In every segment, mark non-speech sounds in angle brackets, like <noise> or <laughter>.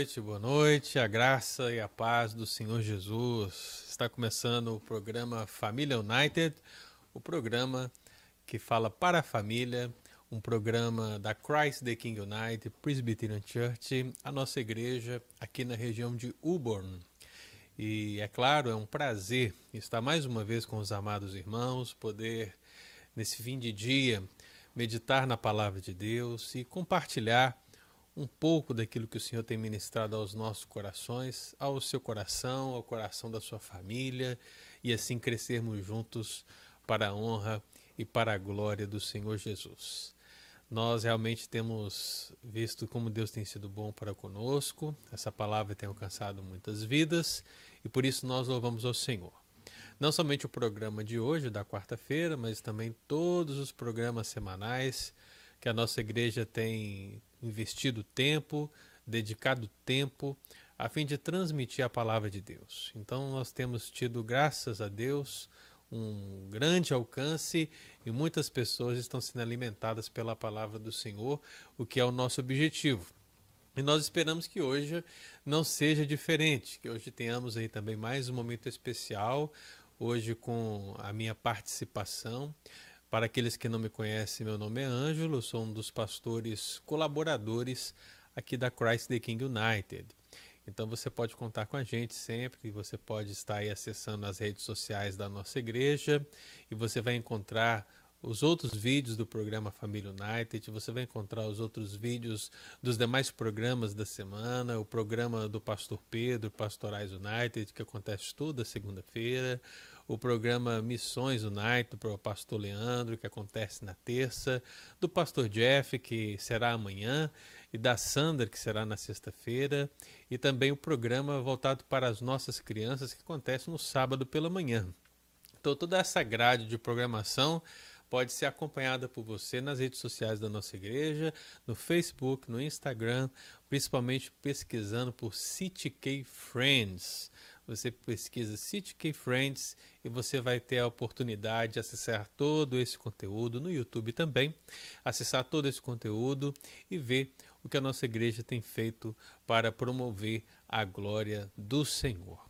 Noite, boa noite. A graça e a paz do Senhor Jesus. Está começando o programa Família United, o programa que fala para a família, um programa da Christ the King United Presbyterian Church, a nossa igreja aqui na região de Uborn. E é claro, é um prazer estar mais uma vez com os amados irmãos, poder nesse fim de dia meditar na palavra de Deus e compartilhar um pouco daquilo que o Senhor tem ministrado aos nossos corações, ao seu coração, ao coração da sua família, e assim crescermos juntos para a honra e para a glória do Senhor Jesus. Nós realmente temos visto como Deus tem sido bom para conosco, essa palavra tem alcançado muitas vidas e por isso nós louvamos ao Senhor. Não somente o programa de hoje, da quarta-feira, mas também todos os programas semanais que a nossa igreja tem investido tempo, dedicado tempo a fim de transmitir a palavra de Deus. Então nós temos tido, graças a Deus, um grande alcance e muitas pessoas estão sendo alimentadas pela palavra do Senhor, o que é o nosso objetivo. E nós esperamos que hoje não seja diferente, que hoje tenhamos aí também mais um momento especial, hoje com a minha participação. Para aqueles que não me conhecem, meu nome é Ângelo, sou um dos pastores colaboradores aqui da Christ the King United. Então você pode contar com a gente sempre, você pode estar aí acessando as redes sociais da nossa igreja e você vai encontrar os outros vídeos do programa Família United, você vai encontrar os outros vídeos dos demais programas da semana, o programa do Pastor Pedro, Pastorais United, que acontece toda segunda-feira, o programa Missões United para o pastor Leandro, que acontece na terça, do pastor Jeff, que será amanhã, e da Sandra, que será na sexta-feira, e também o programa voltado para as nossas crianças, que acontece no sábado pela manhã. Então, toda essa grade de programação pode ser acompanhada por você nas redes sociais da nossa igreja, no Facebook, no Instagram, principalmente pesquisando por CityK Friends. Você pesquisa CityK Friends e você vai ter a oportunidade de acessar todo esse conteúdo no YouTube também, acessar todo esse conteúdo e ver o que a nossa igreja tem feito para promover a glória do Senhor.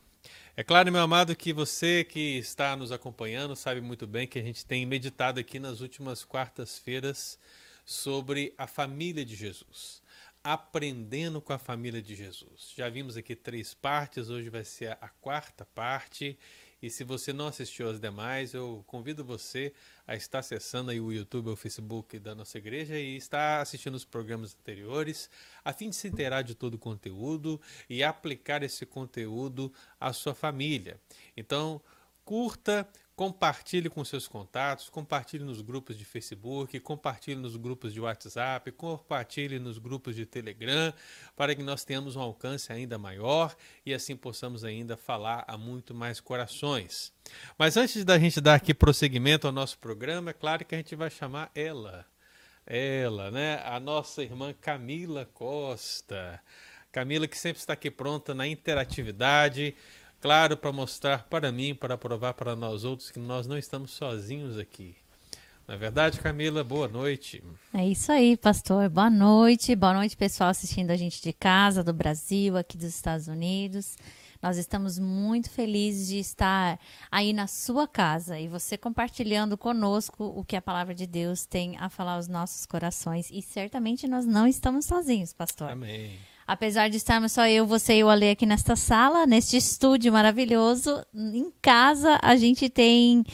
É claro, meu amado, que você que está nos acompanhando sabe muito bem que a gente tem meditado aqui nas últimas quartas-feiras sobre a família de Jesus aprendendo com a família de Jesus. Já vimos aqui três partes, hoje vai ser a quarta parte. E se você não assistiu as demais, eu convido você a estar acessando aí o YouTube ou o Facebook da nossa igreja e estar assistindo os programas anteriores, a fim de se inteirar de todo o conteúdo e aplicar esse conteúdo à sua família. Então, curta, Compartilhe com seus contatos, compartilhe nos grupos de Facebook, compartilhe nos grupos de WhatsApp, compartilhe nos grupos de Telegram, para que nós tenhamos um alcance ainda maior e assim possamos ainda falar a muito mais corações. Mas antes da gente dar aqui prosseguimento ao nosso programa, é claro que a gente vai chamar ela, ela, né? A nossa irmã Camila Costa. Camila que sempre está aqui pronta na interatividade claro, para mostrar para mim, para provar para nós outros que nós não estamos sozinhos aqui. Na é verdade, Camila, boa noite. É isso aí, pastor. Boa noite. Boa noite, pessoal assistindo a gente de casa, do Brasil, aqui dos Estados Unidos. Nós estamos muito felizes de estar aí na sua casa e você compartilhando conosco o que a palavra de Deus tem a falar aos nossos corações. E certamente nós não estamos sozinhos, pastor. Amém. Apesar de estarmos só eu, você e o Ale aqui nesta sala, neste estúdio maravilhoso, em casa a gente tem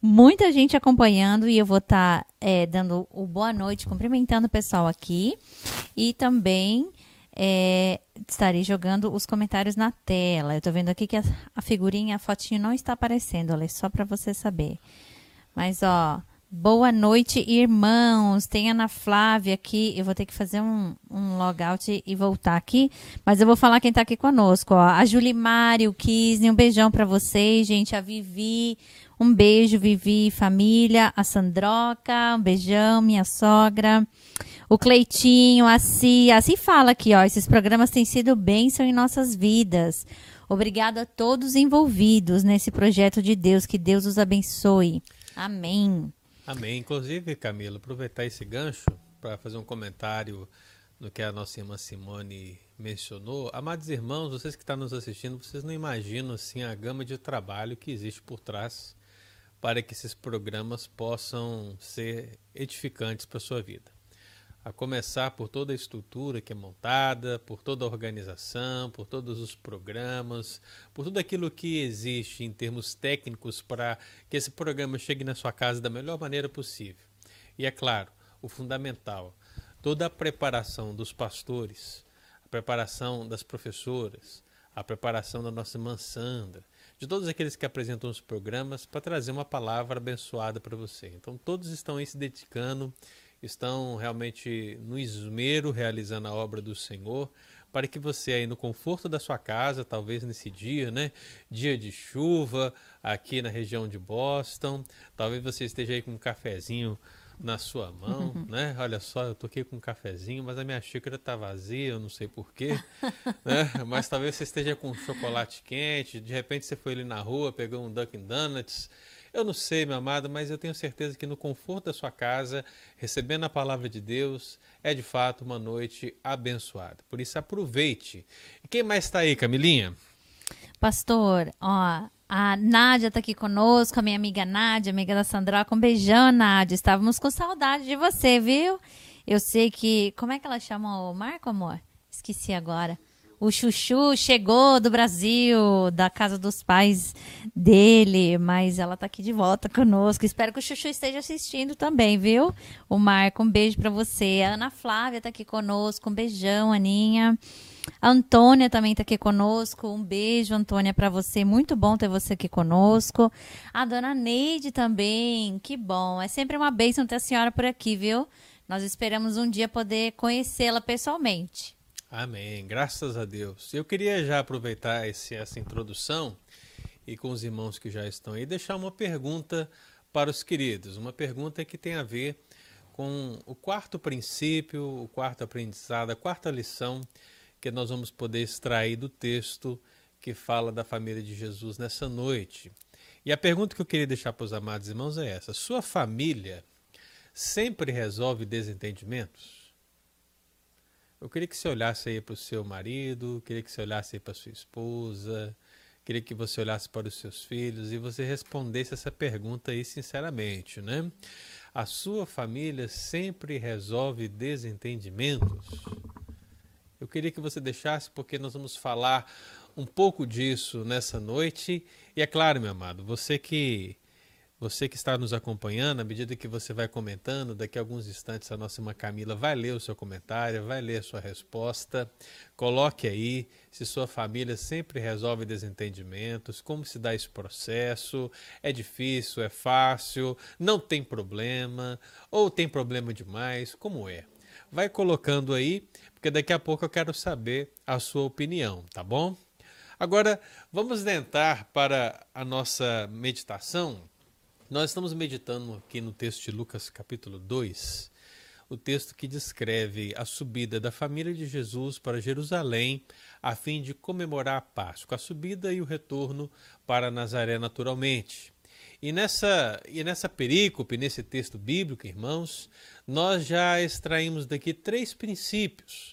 muita gente acompanhando e eu vou estar tá, é, dando o boa noite, cumprimentando o pessoal aqui e também é, estarei jogando os comentários na tela. Eu estou vendo aqui que a, a figurinha, a fotinho não está aparecendo, Ale, só para você saber. Mas ó, Boa noite, irmãos. Tem Ana Flávia aqui. Eu vou ter que fazer um, um logout e voltar aqui. Mas eu vou falar quem está aqui conosco. Ó. A Julimari, o Kisney, um beijão para vocês, gente. A Vivi, um beijo, Vivi, família. A Sandroca, um beijão, minha sogra. O Cleitinho, a Cia. A Cia fala aqui, ó. Esses programas têm sido bênção em nossas vidas. Obrigada a todos envolvidos nesse projeto de Deus. Que Deus os abençoe. Amém. Amém. Inclusive, Camila, aproveitar esse gancho para fazer um comentário no que a nossa irmã Simone mencionou, amados irmãos, vocês que estão nos assistindo, vocês não imaginam assim a gama de trabalho que existe por trás para que esses programas possam ser edificantes para a sua vida. A começar por toda a estrutura que é montada, por toda a organização, por todos os programas, por tudo aquilo que existe em termos técnicos para que esse programa chegue na sua casa da melhor maneira possível. E é claro, o fundamental, toda a preparação dos pastores, a preparação das professoras, a preparação da nossa irmã Sandra, de todos aqueles que apresentam os programas para trazer uma palavra abençoada para você. Então todos estão aí se dedicando, estão realmente no esmero realizando a obra do Senhor, para que você aí no conforto da sua casa, talvez nesse dia, né, dia de chuva aqui na região de Boston, talvez você esteja aí com um cafezinho na sua mão, <laughs> né? Olha só, eu tô aqui com um cafezinho, mas a minha xícara tá vazia, eu não sei porquê, <laughs> né? Mas talvez você esteja com um chocolate quente, de repente você foi ali na rua, pegou um Dunkin' Donuts. Eu não sei, meu amado, mas eu tenho certeza que no conforto da sua casa, recebendo a palavra de Deus, é de fato uma noite abençoada. Por isso, aproveite. E quem mais está aí, Camilinha? Pastor, ó, a Nádia está aqui conosco, a minha amiga Nádia, amiga da Sandra. Um beijão, Nádia. Estávamos com saudade de você, viu? Eu sei que. Como é que ela chama o Marco, amor? Esqueci agora. O Chuchu chegou do Brasil, da casa dos pais dele, mas ela está aqui de volta conosco. Espero que o Chuchu esteja assistindo também, viu? O Marco, um beijo para você. A Ana Flávia está aqui conosco. Um beijão, Aninha. A Antônia também está aqui conosco. Um beijo, Antônia, para você. Muito bom ter você aqui conosco. A dona Neide também. Que bom. É sempre uma bênção ter a senhora por aqui, viu? Nós esperamos um dia poder conhecê-la pessoalmente. Amém. Graças a Deus. Eu queria já aproveitar esse, essa introdução e com os irmãos que já estão aí, deixar uma pergunta para os queridos. Uma pergunta que tem a ver com o quarto princípio, o quarto aprendizado, a quarta lição que nós vamos poder extrair do texto que fala da família de Jesus nessa noite. E a pergunta que eu queria deixar para os amados irmãos é essa: Sua família sempre resolve desentendimentos? Eu queria que você olhasse aí para o seu marido, queria que você olhasse aí para sua esposa, queria que você olhasse para os seus filhos e você respondesse essa pergunta aí sinceramente, né? A sua família sempre resolve desentendimentos? Eu queria que você deixasse, porque nós vamos falar um pouco disso nessa noite. E é claro, meu amado, você que você que está nos acompanhando, à medida que você vai comentando, daqui a alguns instantes a nossa irmã Camila vai ler o seu comentário, vai ler a sua resposta. Coloque aí se sua família sempre resolve desentendimentos, como se dá esse processo, é difícil, é fácil, não tem problema, ou tem problema demais, como é? Vai colocando aí porque daqui a pouco eu quero saber a sua opinião, tá bom? Agora, vamos tentar para a nossa meditação. Nós estamos meditando aqui no texto de Lucas, capítulo 2, o texto que descreve a subida da família de Jesus para Jerusalém a fim de comemorar a Páscoa, a subida e o retorno para Nazaré naturalmente. E nessa, e nessa perícope, nesse texto bíblico, irmãos, nós já extraímos daqui três princípios.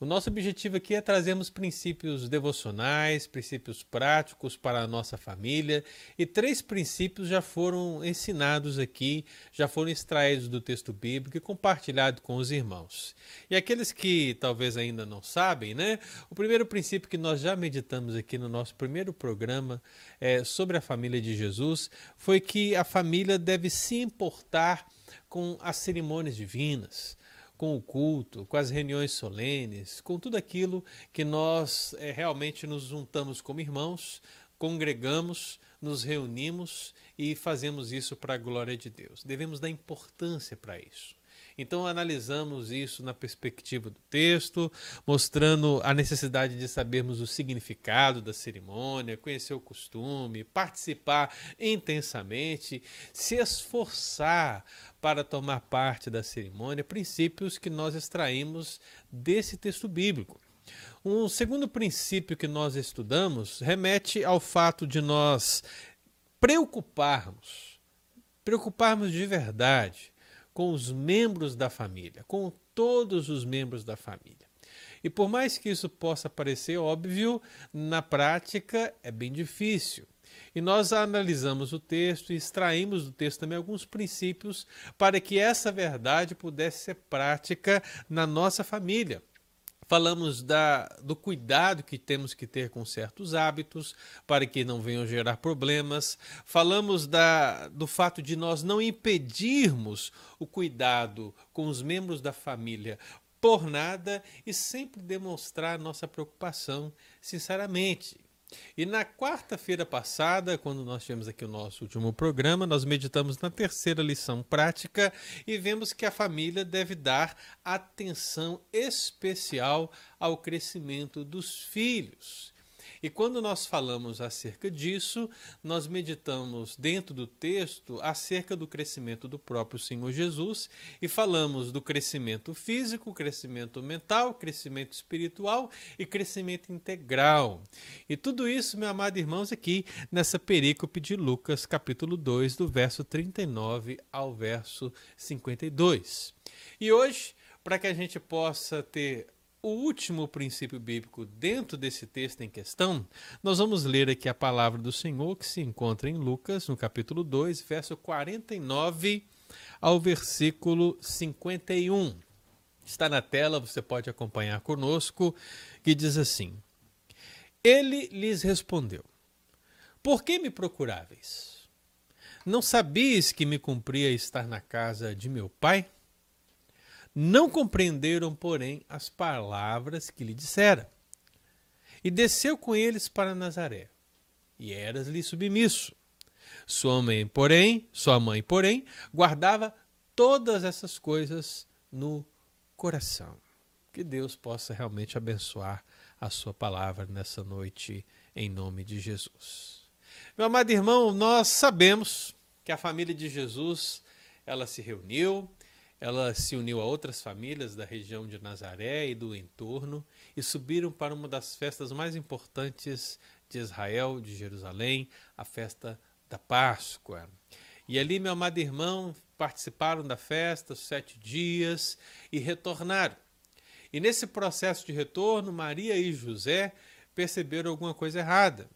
O nosso objetivo aqui é trazermos princípios devocionais, princípios práticos para a nossa família, e três princípios já foram ensinados aqui, já foram extraídos do texto bíblico e compartilhados com os irmãos. E aqueles que talvez ainda não sabem, né? O primeiro princípio que nós já meditamos aqui no nosso primeiro programa é, sobre a família de Jesus foi que a família deve se importar com as cerimônias divinas, com o culto, com as reuniões solenes, com tudo aquilo que nós é, realmente nos juntamos como irmãos, congregamos, nos reunimos e fazemos isso para a glória de Deus. Devemos dar importância para isso. Então analisamos isso na perspectiva do texto, mostrando a necessidade de sabermos o significado da cerimônia, conhecer o costume, participar intensamente, se esforçar para tomar parte da cerimônia, princípios que nós extraímos desse texto bíblico. Um segundo princípio que nós estudamos remete ao fato de nós preocuparmos, preocuparmos de verdade com os membros da família, com todos os membros da família. E por mais que isso possa parecer óbvio, na prática é bem difícil. E nós analisamos o texto e extraímos do texto também alguns princípios para que essa verdade pudesse ser prática na nossa família falamos da, do cuidado que temos que ter com certos hábitos para que não venham gerar problemas, falamos da, do fato de nós não impedirmos o cuidado com os membros da família por nada e sempre demonstrar nossa preocupação sinceramente. E na quarta-feira passada, quando nós tivemos aqui o nosso último programa, nós meditamos na terceira lição prática e vemos que a família deve dar atenção especial ao crescimento dos filhos. E quando nós falamos acerca disso, nós meditamos dentro do texto acerca do crescimento do próprio Senhor Jesus e falamos do crescimento físico, crescimento mental, crescimento espiritual e crescimento integral. E tudo isso, meu amado irmãos, aqui nessa perícope de Lucas, capítulo 2, do verso 39 ao verso 52. E hoje, para que a gente possa ter o último princípio bíblico dentro desse texto em questão, nós vamos ler aqui a palavra do Senhor que se encontra em Lucas, no capítulo 2, verso 49 ao versículo 51. Está na tela, você pode acompanhar conosco, que diz assim: Ele lhes respondeu: Por que me procuráveis? Não sabias que me cumpria estar na casa de meu pai? Não compreenderam, porém, as palavras que lhe dissera. E desceu com eles para Nazaré, e eras-lhe submisso. Sua mãe, porém, sua mãe, porém, guardava todas essas coisas no coração. Que Deus possa realmente abençoar a sua palavra nessa noite, em nome de Jesus. Meu amado irmão, nós sabemos que a família de Jesus, ela se reuniu, ela se uniu a outras famílias da região de Nazaré e do entorno e subiram para uma das festas mais importantes de Israel, de Jerusalém, a festa da Páscoa. E ali, meu amado irmão, participaram da festa sete dias e retornaram. E nesse processo de retorno, Maria e José perceberam alguma coisa errada.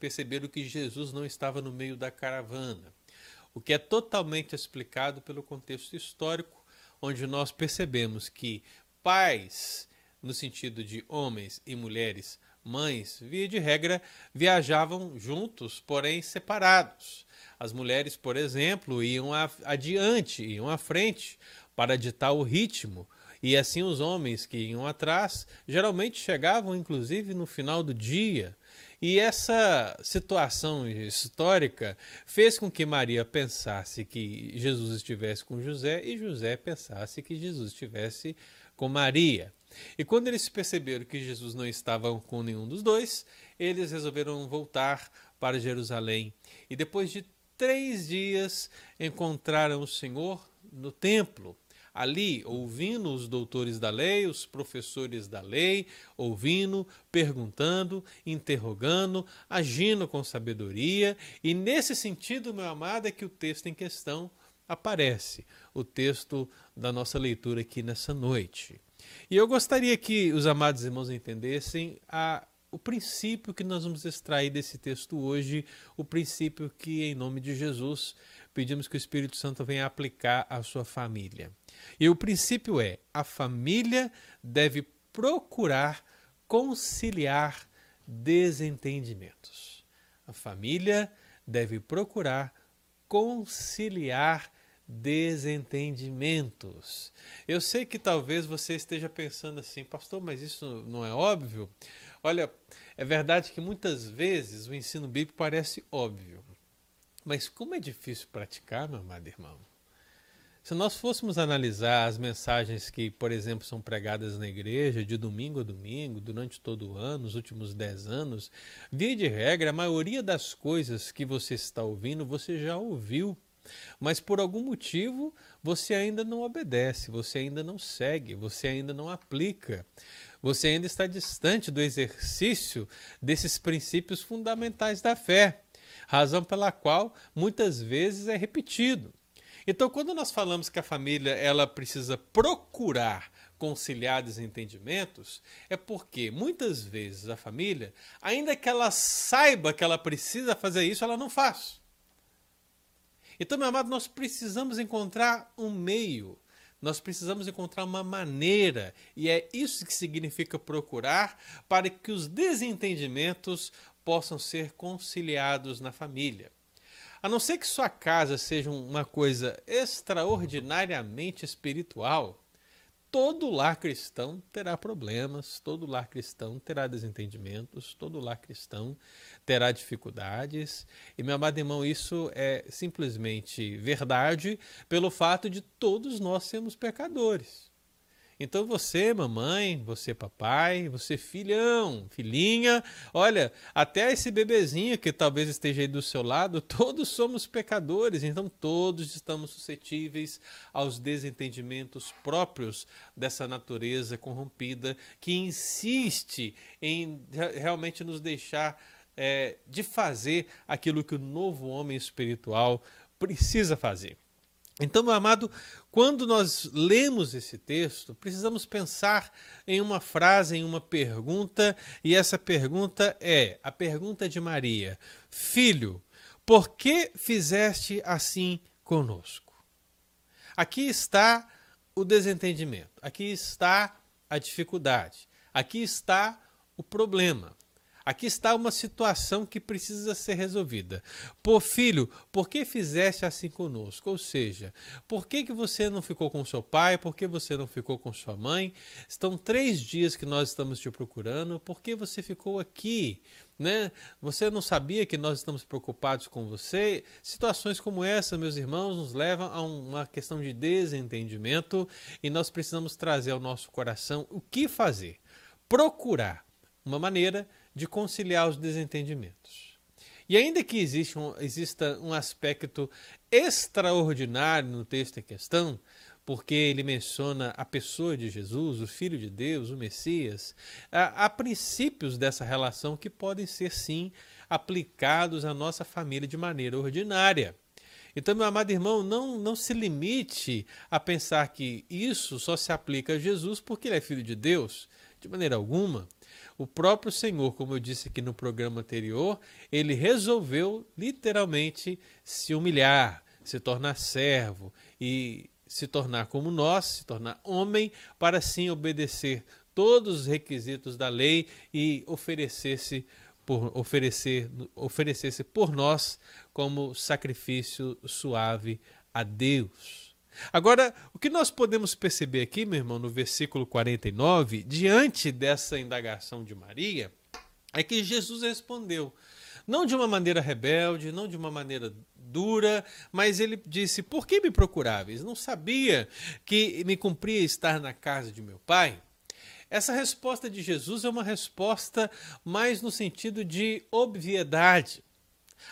Perceberam que Jesus não estava no meio da caravana o que é totalmente explicado pelo contexto histórico, onde nós percebemos que pais, no sentido de homens e mulheres, mães, via de regra, viajavam juntos, porém separados. As mulheres, por exemplo, iam adiante, iam à frente para ditar o ritmo, e assim os homens que iam atrás geralmente chegavam, inclusive, no final do dia e essa situação histórica fez com que Maria pensasse que Jesus estivesse com José e José pensasse que Jesus estivesse com Maria. E quando eles perceberam que Jesus não estava com nenhum dos dois, eles resolveram voltar para Jerusalém. E depois de três dias encontraram o Senhor no templo ali ouvindo os doutores da lei, os professores da lei, ouvindo, perguntando, interrogando, agindo com sabedoria. E nesse sentido, meu amado, é que o texto em questão aparece, o texto da nossa leitura aqui nessa noite. E eu gostaria que os amados irmãos entendessem a o princípio que nós vamos extrair desse texto hoje, o princípio que, em nome de Jesus, pedimos que o Espírito Santo venha aplicar à sua família. E o princípio é: a família deve procurar conciliar desentendimentos. A família deve procurar conciliar desentendimentos. Eu sei que talvez você esteja pensando assim, pastor, mas isso não é óbvio? Olha, é verdade que muitas vezes o ensino bíblico parece óbvio, mas como é difícil praticar, meu amado irmão? Se nós fôssemos analisar as mensagens que, por exemplo, são pregadas na igreja de domingo a domingo, durante todo o ano, os últimos dez anos, via de regra, a maioria das coisas que você está ouvindo, você já ouviu. Mas por algum motivo você ainda não obedece, você ainda não segue, você ainda não aplica. Você ainda está distante do exercício desses princípios fundamentais da fé, razão pela qual muitas vezes é repetido. Então, quando nós falamos que a família ela precisa procurar conciliar desentendimentos, é porque muitas vezes a família, ainda que ela saiba que ela precisa fazer isso, ela não faz. Então, meu amado, nós precisamos encontrar um meio, nós precisamos encontrar uma maneira, e é isso que significa procurar, para que os desentendimentos possam ser conciliados na família. A não ser que sua casa seja uma coisa extraordinariamente espiritual, todo lar cristão terá problemas, todo lar cristão terá desentendimentos, todo lar cristão terá dificuldades. E, meu amado irmão, isso é simplesmente verdade pelo fato de todos nós sermos pecadores. Então você, mamãe, você, papai, você, filhão, filhinha, olha, até esse bebezinho que talvez esteja aí do seu lado, <laughs> todos somos pecadores, então todos estamos suscetíveis aos desentendimentos próprios dessa natureza corrompida que insiste em realmente nos deixar é, de fazer aquilo que o novo homem espiritual precisa fazer. Então, meu amado, quando nós lemos esse texto, precisamos pensar em uma frase, em uma pergunta, e essa pergunta é a pergunta de Maria: Filho, por que fizeste assim conosco? Aqui está o desentendimento, aqui está a dificuldade, aqui está o problema. Aqui está uma situação que precisa ser resolvida. Por filho, por que fizeste assim conosco? Ou seja, por que, que você não ficou com seu pai? Por que você não ficou com sua mãe? Estão três dias que nós estamos te procurando. Por que você ficou aqui? Né? Você não sabia que nós estamos preocupados com você? Situações como essa, meus irmãos, nos levam a uma questão de desentendimento e nós precisamos trazer ao nosso coração o que fazer. Procurar uma maneira de conciliar os desentendimentos. E ainda que exista um, exista um aspecto extraordinário no texto em questão, porque ele menciona a pessoa de Jesus, o Filho de Deus, o Messias, há, há princípios dessa relação que podem ser, sim, aplicados à nossa família de maneira ordinária. Então, meu amado irmão, não, não se limite a pensar que isso só se aplica a Jesus porque ele é filho de Deus. De maneira alguma. O próprio Senhor, como eu disse aqui no programa anterior, ele resolveu literalmente se humilhar, se tornar servo e se tornar como nós, se tornar homem, para assim obedecer todos os requisitos da lei e oferecer-se por oferecer oferecer-se por nós como sacrifício suave a Deus. Agora, o que nós podemos perceber aqui, meu irmão, no versículo 49, diante dessa indagação de Maria, é que Jesus respondeu, não de uma maneira rebelde, não de uma maneira dura, mas ele disse: Por que me procuráveis? Não sabia que me cumpria estar na casa de meu pai? Essa resposta de Jesus é uma resposta mais no sentido de obviedade.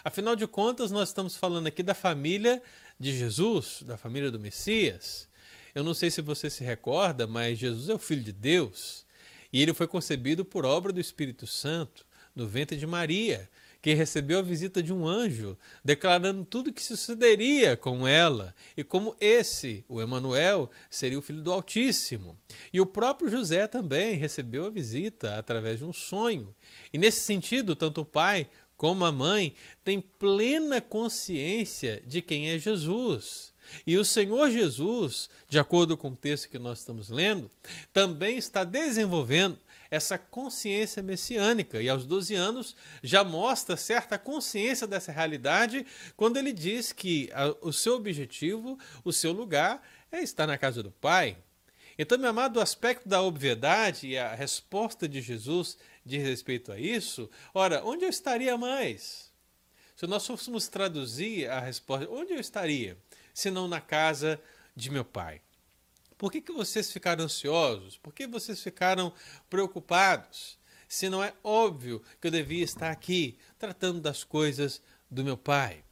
Afinal de contas, nós estamos falando aqui da família de Jesus, da família do Messias. Eu não sei se você se recorda, mas Jesus é o Filho de Deus e ele foi concebido por obra do Espírito Santo no ventre de Maria, que recebeu a visita de um anjo, declarando tudo o que sucederia com ela, e como esse, o Emanuel, seria o filho do Altíssimo. E o próprio José também recebeu a visita através de um sonho. E nesse sentido, tanto o pai como a mãe, tem plena consciência de quem é Jesus. E o Senhor Jesus, de acordo com o texto que nós estamos lendo, também está desenvolvendo essa consciência messiânica. E aos 12 anos já mostra certa consciência dessa realidade quando ele diz que o seu objetivo, o seu lugar é estar na casa do Pai. Então, meu amado, o aspecto da obviedade e a resposta de Jesus diz respeito a isso, ora, onde eu estaria mais? Se nós fôssemos traduzir a resposta, onde eu estaria? Se não na casa de meu pai. Por que, que vocês ficaram ansiosos? Por que vocês ficaram preocupados? Se não é óbvio que eu devia estar aqui tratando das coisas do meu pai.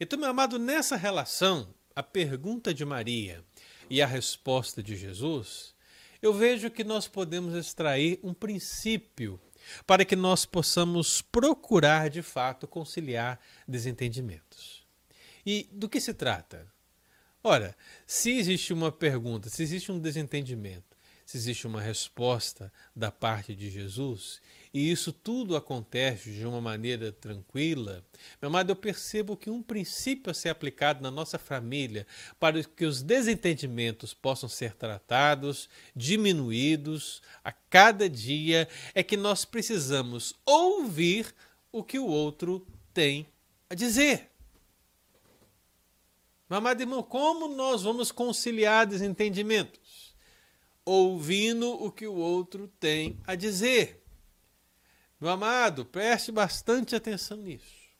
Então, meu amado, nessa relação, a pergunta de Maria e a resposta de Jesus, eu vejo que nós podemos extrair um princípio para que nós possamos procurar de fato conciliar desentendimentos. E do que se trata? Ora, se existe uma pergunta, se existe um desentendimento, se existe uma resposta da parte de Jesus, e isso tudo acontece de uma maneira tranquila, meu amado, eu percebo que um princípio a ser aplicado na nossa família para que os desentendimentos possam ser tratados, diminuídos a cada dia, é que nós precisamos ouvir o que o outro tem a dizer. Meu amado irmão, como nós vamos conciliar desentendimentos? Ouvindo o que o outro tem a dizer. Meu amado, preste bastante atenção nisso.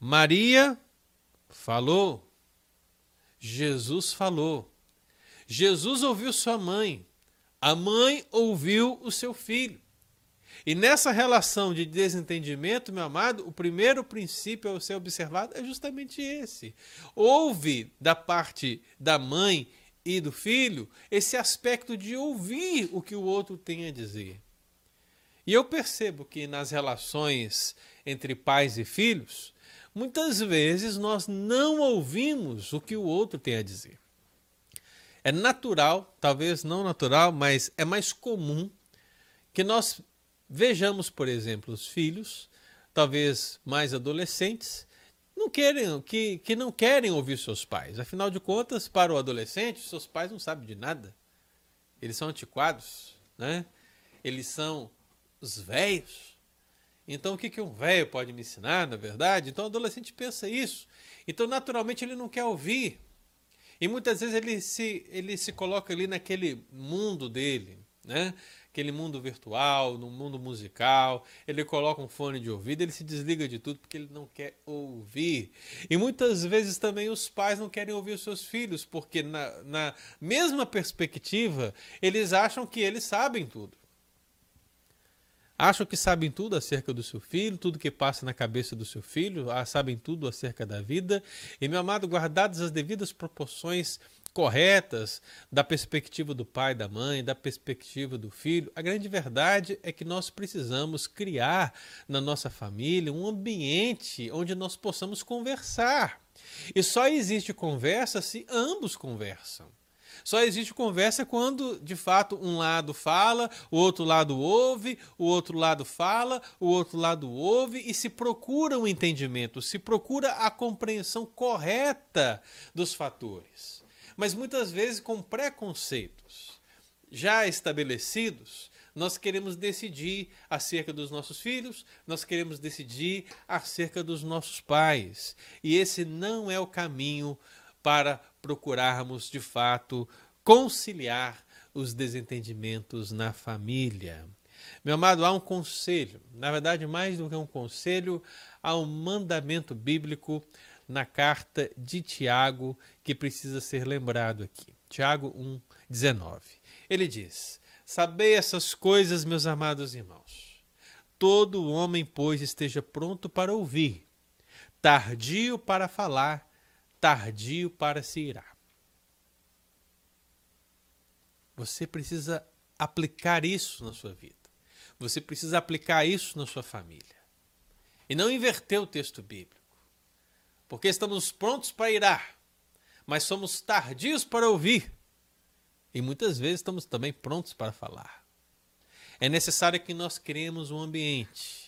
Maria falou. Jesus falou. Jesus ouviu sua mãe. A mãe ouviu o seu filho. E nessa relação de desentendimento, meu amado, o primeiro princípio a ser observado é justamente esse. Houve da parte da mãe e do filho esse aspecto de ouvir o que o outro tem a dizer. E eu percebo que nas relações entre pais e filhos, muitas vezes nós não ouvimos o que o outro tem a dizer. É natural, talvez não natural, mas é mais comum que nós Vejamos, por exemplo, os filhos, talvez mais adolescentes, não querem, que, que não querem ouvir seus pais. Afinal de contas, para o adolescente, seus pais não sabem de nada. Eles são antiquados, né? Eles são os velhos. Então, o que, que um velho pode me ensinar, na verdade? Então, o adolescente pensa isso. Então, naturalmente, ele não quer ouvir. E muitas vezes ele se, ele se coloca ali naquele mundo dele, né? Aquele mundo virtual, no mundo musical, ele coloca um fone de ouvido, ele se desliga de tudo porque ele não quer ouvir. E muitas vezes também os pais não querem ouvir os seus filhos, porque na, na mesma perspectiva, eles acham que eles sabem tudo. Acham que sabem tudo acerca do seu filho, tudo que passa na cabeça do seu filho, ah, sabem tudo acerca da vida. E, meu amado, guardadas as devidas proporções corretas da perspectiva do pai, da mãe, da perspectiva do filho. A grande verdade é que nós precisamos criar na nossa família um ambiente onde nós possamos conversar. E só existe conversa se ambos conversam. Só existe conversa quando, de fato, um lado fala, o outro lado ouve, o outro lado fala, o outro lado ouve e se procura um entendimento, se procura a compreensão correta dos fatores mas muitas vezes com preconceitos já estabelecidos, nós queremos decidir acerca dos nossos filhos, nós queremos decidir acerca dos nossos pais. E esse não é o caminho para procurarmos de fato conciliar os desentendimentos na família. Meu amado, há um conselho, na verdade, mais do que um conselho, há um mandamento bíblico na carta de Tiago que precisa ser lembrado aqui. Tiago 1, 19. Ele diz: Sabei essas coisas, meus amados irmãos. Todo homem, pois, esteja pronto para ouvir, tardio para falar, tardio para se irar. Você precisa aplicar isso na sua vida. Você precisa aplicar isso na sua família. E não inverter o texto bíblico porque estamos prontos para irar, mas somos tardios para ouvir. E muitas vezes estamos também prontos para falar. É necessário que nós criemos um ambiente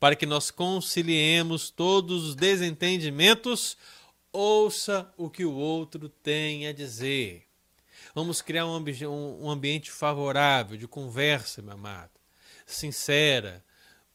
para que nós conciliemos todos os desentendimentos. Ouça o que o outro tem a dizer. Vamos criar um, ambi um ambiente favorável de conversa, meu amado, sincera,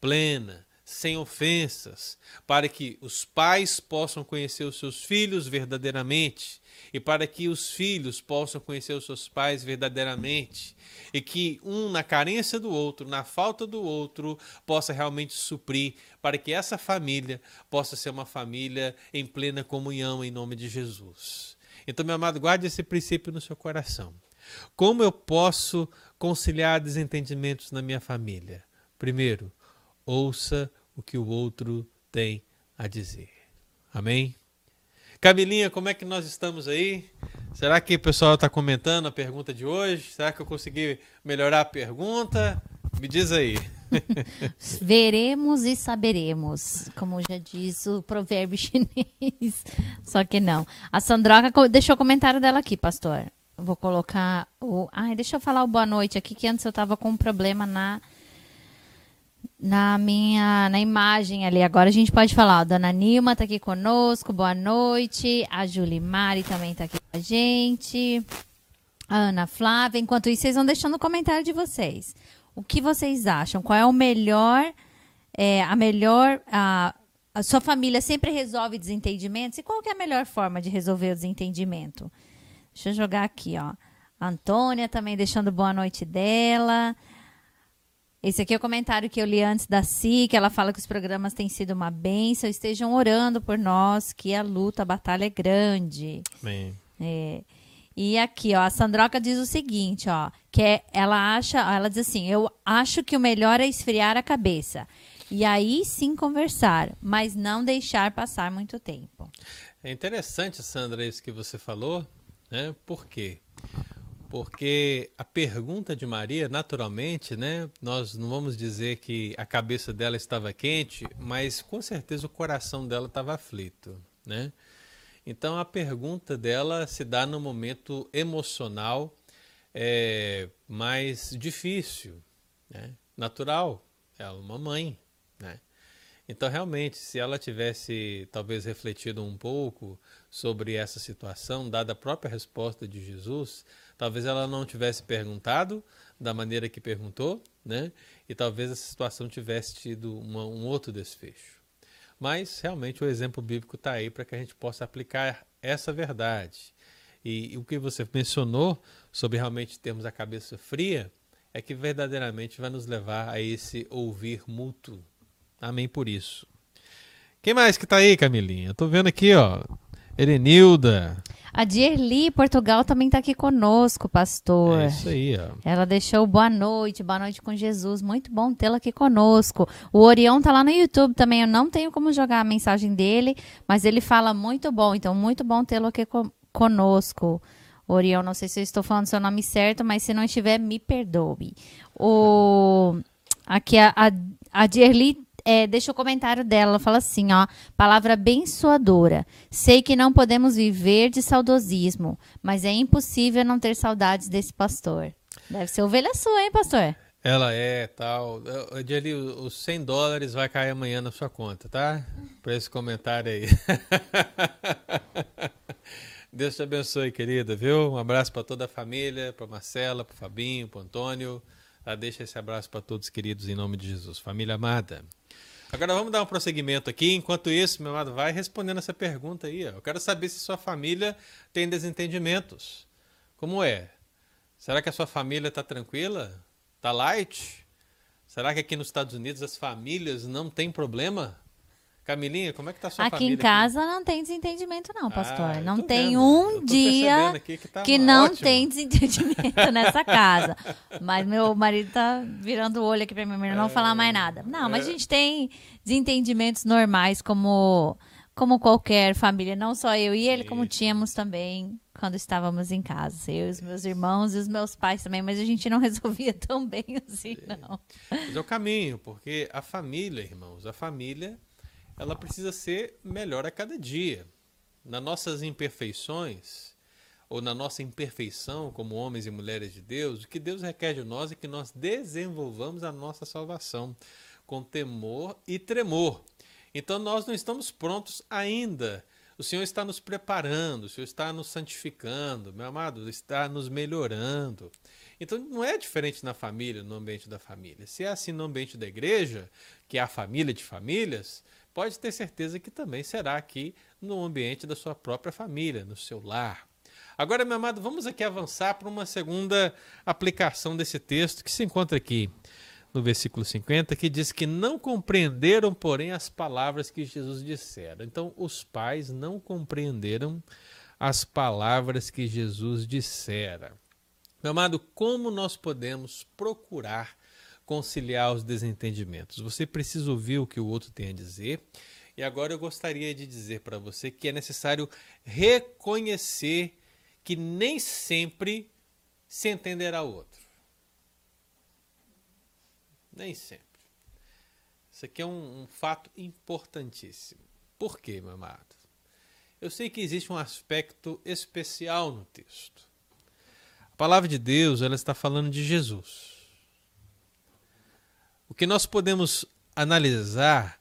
plena, sem ofensas, para que os pais possam conhecer os seus filhos verdadeiramente e para que os filhos possam conhecer os seus pais verdadeiramente e que um na carência do outro, na falta do outro, possa realmente suprir para que essa família possa ser uma família em plena comunhão em nome de Jesus. Então, meu amado, guarde esse princípio no seu coração. Como eu posso conciliar desentendimentos na minha família? Primeiro, ouça o que o outro tem a dizer. Amém? Camilinha, como é que nós estamos aí? Será que o pessoal está comentando a pergunta de hoje? Será que eu consegui melhorar a pergunta? Me diz aí. <laughs> Veremos e saberemos, como já diz o provérbio <laughs> chinês. Só que não. A Sandroca deixou o comentário dela aqui, pastor. Vou colocar o. Ai, deixa eu falar o boa noite aqui, que antes eu tava com um problema na na minha na imagem ali. Agora a gente pode falar. A dona Nilma tá aqui conosco. Boa noite. A Julimari também tá aqui com a gente. A Ana Flávia. Enquanto isso, vocês vão deixando o comentário de vocês. O que vocês acham? Qual é o melhor, é, a melhor, a, a sua família sempre resolve desentendimentos? E qual que é a melhor forma de resolver o desentendimento? Deixa eu jogar aqui, ó. A Antônia também deixando boa noite dela. Esse aqui é o comentário que eu li antes da Si, que ela fala que os programas têm sido uma bênção. Estejam orando por nós, que a luta, a batalha é grande. Amém. É. E aqui, ó, a Sandroca diz o seguinte, ó, que é, ela acha, ela diz assim, eu acho que o melhor é esfriar a cabeça. E aí sim conversar, mas não deixar passar muito tempo. É interessante, Sandra, isso que você falou, né? Por quê? Porque a pergunta de Maria, naturalmente, né? Nós não vamos dizer que a cabeça dela estava quente, mas com certeza o coração dela estava aflito, né? Então a pergunta dela se dá no momento emocional é, mais difícil, né? natural. Ela é uma mãe, né? Então realmente, se ela tivesse talvez refletido um pouco sobre essa situação, dada a própria resposta de Jesus, talvez ela não tivesse perguntado da maneira que perguntou, né? E talvez essa situação tivesse tido uma, um outro desfecho. Mas realmente o exemplo bíblico está aí para que a gente possa aplicar essa verdade. E, e o que você mencionou sobre realmente termos a cabeça fria é que verdadeiramente vai nos levar a esse ouvir mútuo. Amém por isso. Quem mais que está aí, Camilinha? Estou vendo aqui, ó. Erenilda. A Dierli Portugal também está aqui conosco, pastor. É isso aí, ó. Ela deixou boa noite, boa noite com Jesus. Muito bom tê-la aqui conosco. O Orião tá lá no YouTube também. Eu não tenho como jogar a mensagem dele, mas ele fala muito bom. Então, muito bom tê-lo aqui co conosco. Orião, não sei se eu estou falando seu nome certo, mas se não estiver, me perdoe. O... Aqui a, a, a Dierli é, deixa o comentário dela. Ela fala assim, ó, palavra abençoadora. Sei que não podemos viver de saudosismo, mas é impossível não ter saudades desse pastor. Deve ser ovelha sua, hein, pastor? Ela é, tal. Ali, os 100 dólares vai cair amanhã na sua conta, tá? Para esse comentário aí. <laughs> Deus te abençoe, querida, viu? Um abraço para toda a família, para Marcela, para Fabinho, para Antônio. Ah, deixa esse abraço para todos queridos em nome de Jesus. Família amada. Agora vamos dar um prosseguimento aqui. Enquanto isso, meu amado, vai respondendo essa pergunta aí. Ó. Eu quero saber se sua família tem desentendimentos. Como é? Será que a sua família está tranquila? Está light? Será que aqui nos Estados Unidos as famílias não têm problema? Camilinha, como é que tá a sua aqui família? Aqui em casa aqui? não tem desentendimento não, pastor. Ah, não tem vendo. um dia que, tá que não ótimo. tem desentendimento nessa casa. Mas meu marido tá virando o olho aqui para mim, não é, falar mais nada. Não, mas a gente tem desentendimentos normais como como qualquer família, não só eu e ele, Sim. como tínhamos também quando estávamos em casa. Eu, os meus irmãos e os meus pais também, mas a gente não <laughs> resolvia tão bem assim, não. Mas é o caminho, porque a família, irmãos, a família ela precisa ser melhor a cada dia. Nas nossas imperfeições, ou na nossa imperfeição como homens e mulheres de Deus, o que Deus requer de nós é que nós desenvolvamos a nossa salvação com temor e tremor. Então nós não estamos prontos ainda. O Senhor está nos preparando, o Senhor está nos santificando, meu amado, está nos melhorando. Então não é diferente na família, no ambiente da família. Se é assim no ambiente da igreja, que é a família de famílias, pode ter certeza que também será aqui no ambiente da sua própria família, no seu lar. Agora, meu amado, vamos aqui avançar para uma segunda aplicação desse texto que se encontra aqui no versículo 50, que diz que não compreenderam, porém, as palavras que Jesus dissera. Então, os pais não compreenderam as palavras que Jesus dissera. Meu amado, como nós podemos procurar conciliar os desentendimentos. Você precisa ouvir o que o outro tem a dizer. E agora eu gostaria de dizer para você que é necessário reconhecer que nem sempre se entenderá o outro. Nem sempre. Isso aqui é um, um fato importantíssimo. Por quê, meu amado? Eu sei que existe um aspecto especial no texto. A palavra de Deus, ela está falando de Jesus. O que nós podemos analisar,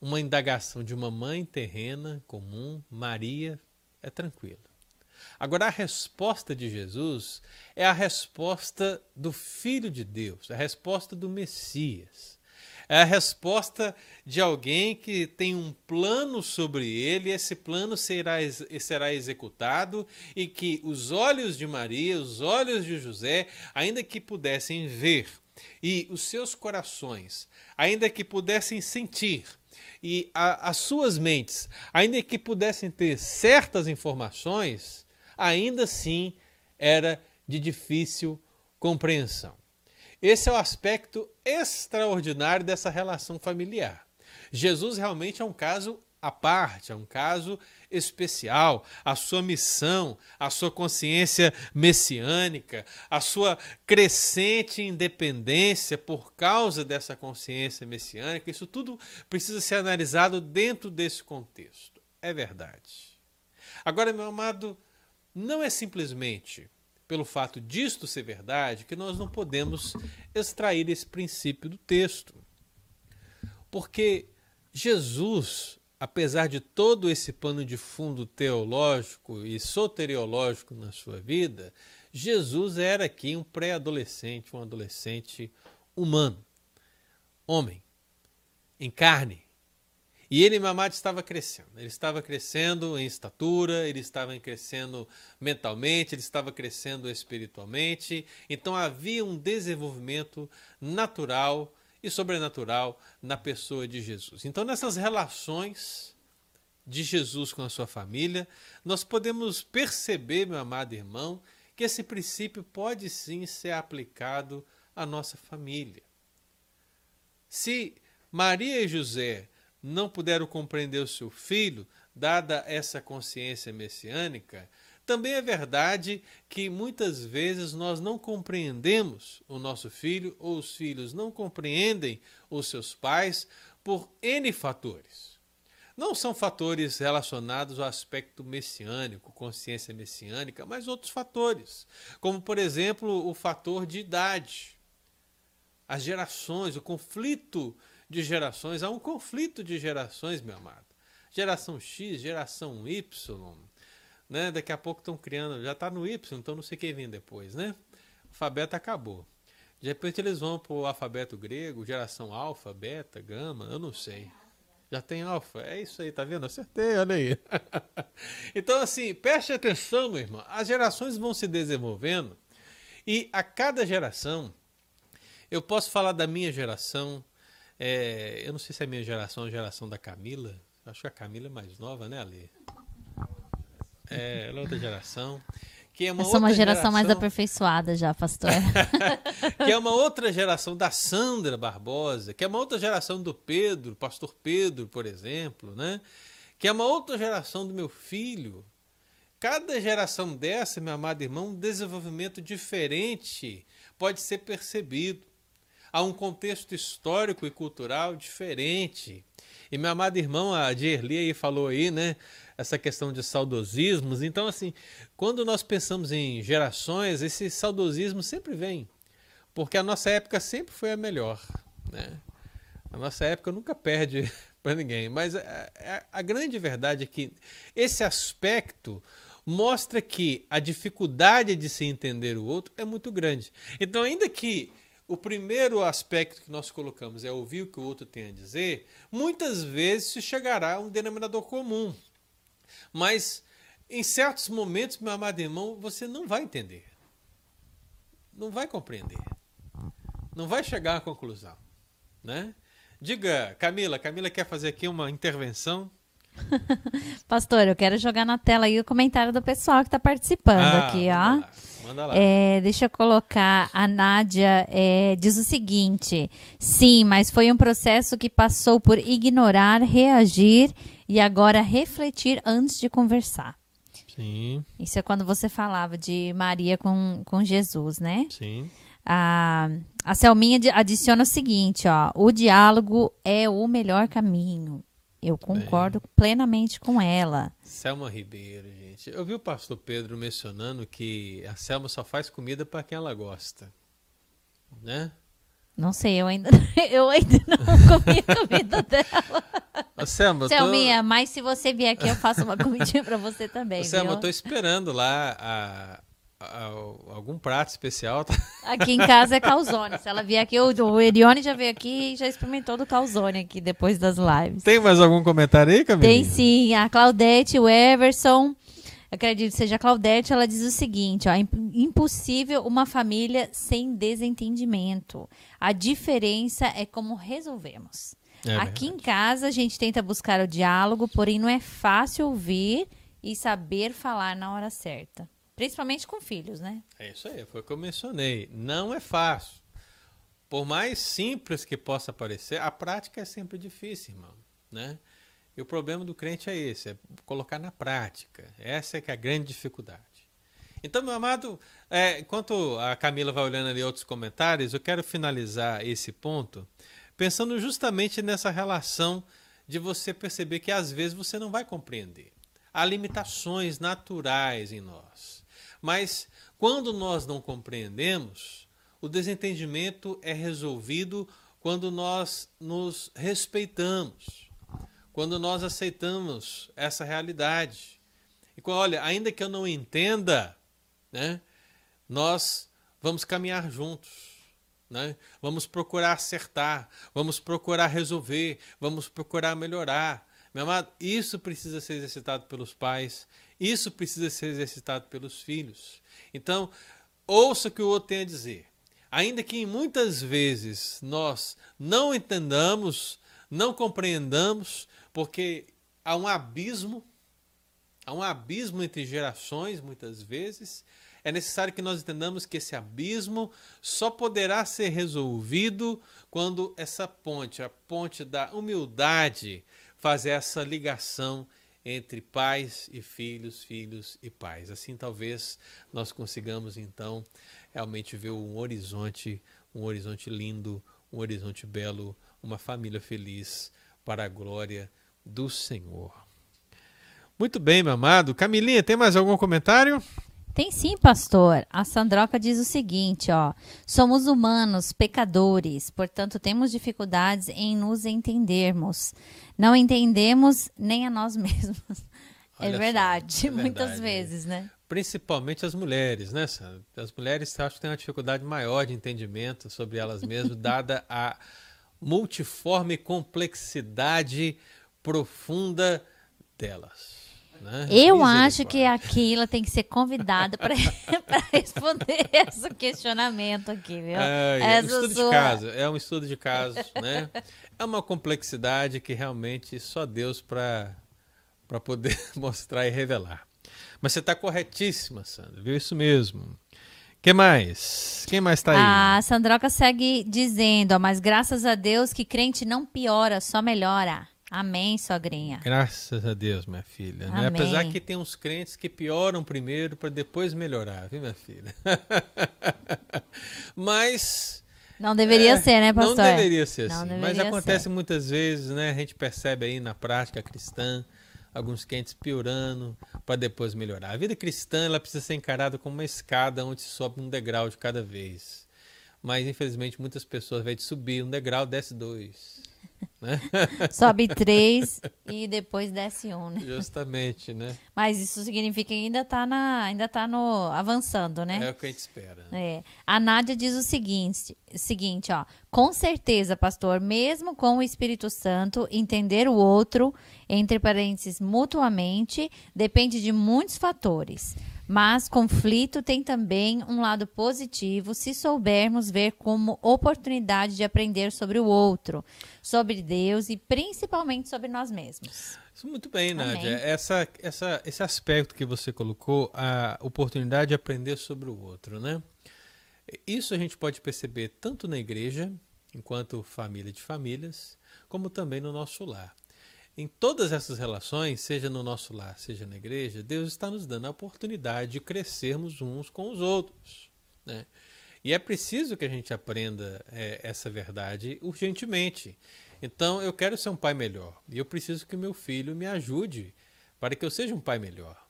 uma indagação de uma mãe terrena comum, Maria, é tranquila. Agora, a resposta de Jesus é a resposta do Filho de Deus, a resposta do Messias. É a resposta de alguém que tem um plano sobre ele, esse plano será, será executado, e que os olhos de Maria, os olhos de José, ainda que pudessem ver, e os seus corações, ainda que pudessem sentir, e a, as suas mentes, ainda que pudessem ter certas informações, ainda assim era de difícil compreensão. Esse é o aspecto extraordinário dessa relação familiar. Jesus realmente é um caso à parte, é um caso especial. A sua missão, a sua consciência messiânica, a sua crescente independência por causa dessa consciência messiânica, isso tudo precisa ser analisado dentro desse contexto. É verdade. Agora, meu amado, não é simplesmente pelo fato disto ser verdade, que nós não podemos extrair esse princípio do texto. Porque Jesus, apesar de todo esse pano de fundo teológico e soteriológico na sua vida, Jesus era aqui um pré-adolescente, um adolescente humano, homem, em carne, e ele, Mamad, estava crescendo. Ele estava crescendo em estatura, ele estava crescendo mentalmente, ele estava crescendo espiritualmente. Então havia um desenvolvimento natural e sobrenatural na pessoa de Jesus. Então, nessas relações de Jesus com a sua família, nós podemos perceber, meu amado irmão, que esse princípio pode sim ser aplicado à nossa família. Se Maria e José não puderam compreender o seu filho, dada essa consciência messiânica, também é verdade que muitas vezes nós não compreendemos o nosso filho ou os filhos não compreendem os seus pais por N fatores. Não são fatores relacionados ao aspecto messiânico, consciência messiânica, mas outros fatores, como por exemplo o fator de idade, as gerações, o conflito de gerações, há um conflito de gerações, meu amado. Geração X, geração Y, né? Daqui a pouco estão criando, já está no Y, então não sei quem vem depois, né? O alfabeto acabou. De repente eles vão para o alfabeto grego, geração alfa, beta, gama, eu não sei. Já tem alfa, é isso aí, tá vendo? Acertei, olha aí. <laughs> então, assim, preste atenção, meu irmão. As gerações vão se desenvolvendo e a cada geração, eu posso falar da minha geração, é, eu não sei se é a minha geração ou a geração da Camila. Acho que a Camila é mais nova, né, Ali? É, ela é outra geração. Que é uma Eu sou uma geração, geração, mais aperfeiçoada já, pastor. <laughs> que é uma outra <laughs> geração da Sandra Barbosa, que é uma outra geração do Pedro, pastor Pedro, por exemplo, né? Que é uma outra geração do meu filho. Cada geração dessa, meu amado irmão, um desenvolvimento diferente pode ser percebido há um contexto histórico e cultural diferente. E meu amado irmão, a Dierli aí falou aí, né? Essa questão de saudosismos. Então, assim, quando nós pensamos em gerações, esse saudosismo sempre vem. Porque a nossa época sempre foi a melhor, né? A nossa época nunca perde <laughs> para ninguém. Mas a, a, a grande verdade é que esse aspecto mostra que a dificuldade de se entender o outro é muito grande. Então, ainda que o primeiro aspecto que nós colocamos é ouvir o que o outro tem a dizer, muitas vezes se chegará a um denominador comum. Mas em certos momentos, meu amado irmão, você não vai entender. Não vai compreender. Não vai chegar à conclusão. Né? Diga, Camila, Camila quer fazer aqui uma intervenção. <laughs> Pastor, eu quero jogar na tela aí o comentário do pessoal que está participando ah, aqui, ó. Manda lá. É, deixa eu colocar. A Nádia é, diz o seguinte: sim, mas foi um processo que passou por ignorar, reagir e agora refletir antes de conversar. Sim. Isso é quando você falava de Maria com, com Jesus, né? Sim. A, a Selminha adiciona o seguinte, ó. O diálogo é o melhor caminho. Eu concordo Bem, plenamente com ela. Selma Ribeiro, gente. Eu vi o pastor Pedro mencionando que a Selma só faz comida para quem ela gosta. Né? Não sei, eu ainda, <laughs> eu ainda não <laughs> comi a comida dela. Ô, Selma, Selminha, tô... mas se você vier aqui, eu faço uma comidinha para você também. Ô, Selma, eu tô esperando lá a, algum prato especial? Tá? Aqui em casa é calzone. Se ela vier aqui, o, o Erione já veio aqui e já experimentou do calzone aqui depois das lives. Tem mais algum comentário aí, Camila? Tem sim. A Claudete, o Everson, acredito que seja a Claudete, ela diz o seguinte: ó, impossível uma família sem desentendimento. A diferença é como resolvemos. É aqui em casa a gente tenta buscar o diálogo, porém não é fácil ouvir e saber falar na hora certa. Principalmente com filhos, né? É isso aí, foi o que eu mencionei. Não é fácil. Por mais simples que possa parecer, a prática é sempre difícil, irmão. Né? E o problema do crente é esse, é colocar na prática. Essa é que é a grande dificuldade. Então, meu amado, é, enquanto a Camila vai olhando ali outros comentários, eu quero finalizar esse ponto pensando justamente nessa relação de você perceber que às vezes você não vai compreender. Há limitações naturais em nós. Mas quando nós não compreendemos, o desentendimento é resolvido quando nós nos respeitamos, quando nós aceitamos essa realidade. E olha, ainda que eu não entenda, né, nós vamos caminhar juntos. Né? Vamos procurar acertar, vamos procurar resolver, vamos procurar melhorar. Meu amado, isso precisa ser exercitado pelos pais, isso precisa ser exercitado pelos filhos. Então, ouça o que o outro tem a dizer. Ainda que muitas vezes nós não entendamos, não compreendamos, porque há um abismo, há um abismo entre gerações, muitas vezes, é necessário que nós entendamos que esse abismo só poderá ser resolvido quando essa ponte, a ponte da humildade, fazer essa ligação entre pais e filhos, filhos e pais. Assim, talvez nós consigamos então realmente ver um horizonte, um horizonte lindo, um horizonte belo, uma família feliz para a glória do Senhor. Muito bem, meu amado. Camilinha, tem mais algum comentário? Tem sim, pastor. A Sandroca diz o seguinte, ó: Somos humanos, pecadores, portanto temos dificuldades em nos entendermos. Não entendemos nem a nós <laughs> mesmos. É verdade, só, é verdade, muitas é. vezes, né? Principalmente as mulheres, né, Sandra? As mulheres acho que têm uma dificuldade maior de entendimento sobre elas mesmas, <laughs> dada a multiforme complexidade profunda delas. Né? Eu acho que a Keila tem que ser convidada para <laughs> responder esse questionamento aqui, viu? É, é um estudo sua... de caso, é um estudo de casos, né? É uma complexidade que realmente só Deus para para poder <laughs> mostrar e revelar. Mas você está corretíssima, Sandra, viu? Isso mesmo. que mais? Quem mais está aí? A Sandroca segue dizendo, ó, mas graças a Deus que crente não piora, só melhora. Amém, sogrinha. Graças a Deus, minha filha. Né? Apesar que tem uns crentes que pioram primeiro para depois melhorar, viu, minha filha? <laughs> Mas. Não deveria é, ser, né, pastor? Não deveria ser não assim. Deveria Mas acontece ser. muitas vezes, né? A gente percebe aí na prática cristã alguns crentes piorando para depois melhorar. A vida cristã ela precisa ser encarada como uma escada onde se sobe um degrau de cada vez. Mas infelizmente muitas pessoas, ao invés de subir um degrau, desce dois. Né? <laughs> Sobe três e depois desce um, né? Justamente, né? Mas isso significa que ainda está na, ainda tá no avançando, né? É o que a gente espera. É. A Nádia diz o seguinte, seguinte, ó, com certeza, pastor, mesmo com o Espírito Santo, entender o outro, entre parênteses, mutuamente, depende de muitos fatores. Mas conflito tem também um lado positivo se soubermos ver como oportunidade de aprender sobre o outro, sobre Deus e principalmente sobre nós mesmos. Muito bem, Nádia. Essa, essa, esse aspecto que você colocou, a oportunidade de aprender sobre o outro, né? Isso a gente pode perceber tanto na igreja, enquanto família de famílias, como também no nosso lar. Em todas essas relações, seja no nosso lar, seja na igreja, Deus está nos dando a oportunidade de crescermos uns com os outros. Né? E é preciso que a gente aprenda é, essa verdade urgentemente. Então, eu quero ser um pai melhor. E eu preciso que meu filho me ajude para que eu seja um pai melhor.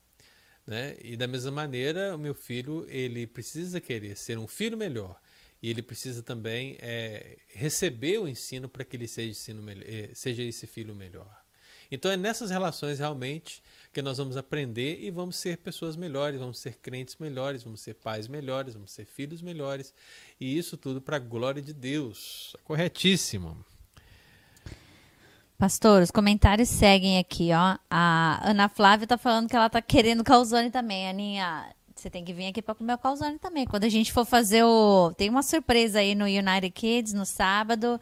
Né? E da mesma maneira, o meu filho ele precisa querer ser um filho melhor. E ele precisa também é, receber o ensino para que ele seja, ensino, é, seja esse filho melhor. Então é nessas relações realmente que nós vamos aprender e vamos ser pessoas melhores, vamos ser crentes melhores, vamos ser pais melhores, vamos ser filhos melhores. E isso tudo para a glória de Deus. Corretíssimo. Pastor, os comentários seguem aqui, ó. A Ana Flávia tá falando que ela tá querendo calzone também. Aninha, você tem que vir aqui para comer o calzone também. Quando a gente for fazer o. Tem uma surpresa aí no United Kids no sábado.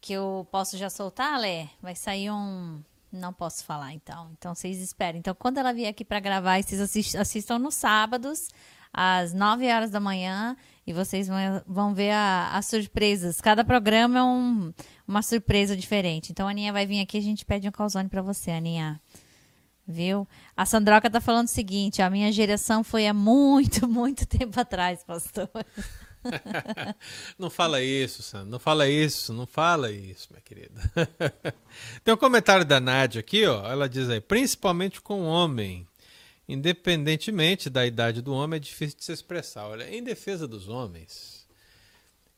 Que eu posso já soltar, Lé? Vai sair um não posso falar, então. Então, vocês esperem. Então, quando ela vier aqui para gravar, vocês assistam nos sábados, às 9 horas da manhã, e vocês vão, vão ver as surpresas. Cada programa é um, uma surpresa diferente. Então, a Aninha vai vir aqui e a gente pede um calzone para você, Aninha. Viu? A Sandroca tá falando o seguinte: a minha geração foi há muito, <laughs> muito tempo atrás, pastor. <laughs> não fala isso, Sandra. Não fala isso, não fala isso, minha querida. <laughs> Tem um comentário da Nádia aqui, ó. Ela diz aí, principalmente com o homem. Independentemente da idade do homem, é difícil de se expressar. Olha, em defesa dos homens,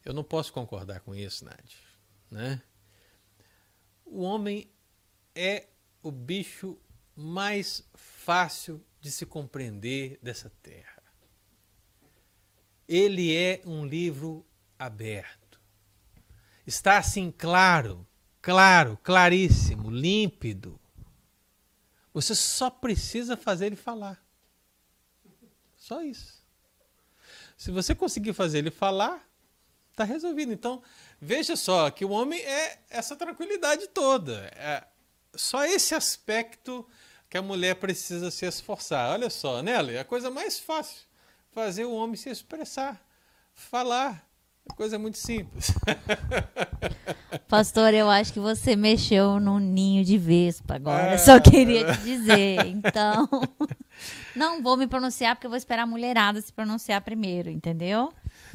eu não posso concordar com isso, Nádia. Né? O homem é o bicho mais fácil de se compreender dessa terra ele é um livro aberto. Está assim claro, claro, claríssimo, límpido. Você só precisa fazer ele falar. Só isso. Se você conseguir fazer ele falar, está resolvido. Então, veja só que o homem é essa tranquilidade toda. É só esse aspecto que a mulher precisa se esforçar. Olha só, né, Ale? A coisa mais fácil fazer o homem se expressar, falar. É coisa muito simples. <laughs> Pastor, eu acho que você mexeu num ninho de vespa agora. É. Só queria te dizer. Então, <laughs> não vou me pronunciar porque eu vou esperar a mulherada se pronunciar primeiro, entendeu?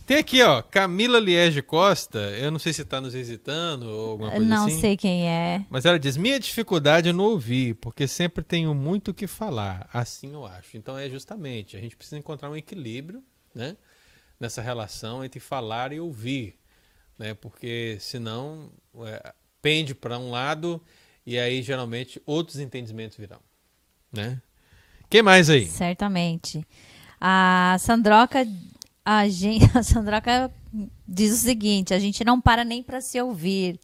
Tem aqui, ó, Camila Liege Costa. Eu não sei se está nos visitando ou alguma coisa não assim. Não sei quem é. Mas ela diz: Minha dificuldade é não ouvir, porque sempre tenho muito o que falar. Assim eu acho. Então é justamente, a gente precisa encontrar um equilíbrio, né? Nessa relação entre falar e ouvir, né? Porque senão é, pende para um lado e aí geralmente outros entendimentos virão, né? Quem mais aí? Certamente. A Sandroca a gente, <laughs> a Sandraca diz o seguinte: a gente não para nem para se ouvir.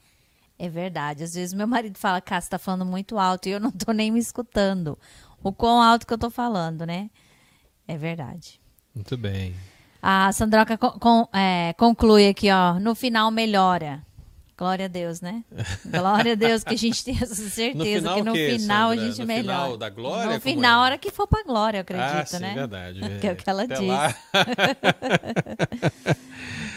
É verdade. Às vezes meu marido fala, Cá, você tá falando muito alto e eu não tô nem me escutando. O quão alto que eu tô falando, né? É verdade. Muito bem. A Sandroca con, é, conclui aqui, ó. No final melhora. Glória a Deus, né? Glória a Deus que a gente tem essa certeza no que no que, final Sandra? a gente no melhora. No final da glória? No final, a hora que for pra glória, eu acredito, ah, sim, né? verdade. <laughs> que é o que ela Até diz. <laughs>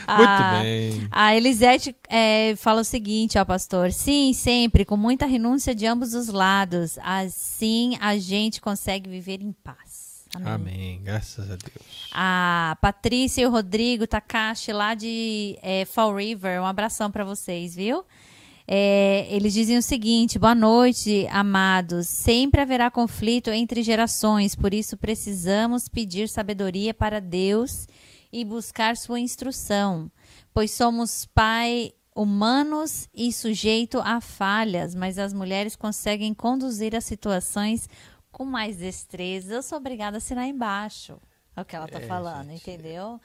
Muito a, bem. A Elisete é, fala o seguinte, ó, pastor. Sim, sempre, com muita renúncia de ambos os lados. Assim a gente consegue viver em paz. Amém. Amém. Graças a Deus. A Patrícia e o Rodrigo Takashi, lá de é, Fall River, um abração para vocês, viu? É, eles dizem o seguinte: boa noite, amados. Sempre haverá conflito entre gerações, por isso precisamos pedir sabedoria para Deus e buscar sua instrução, pois somos pai humanos e sujeito a falhas, mas as mulheres conseguem conduzir as situações com mais destreza, eu sou obrigada a assinar embaixo. É o que ela está é, falando, gente, entendeu?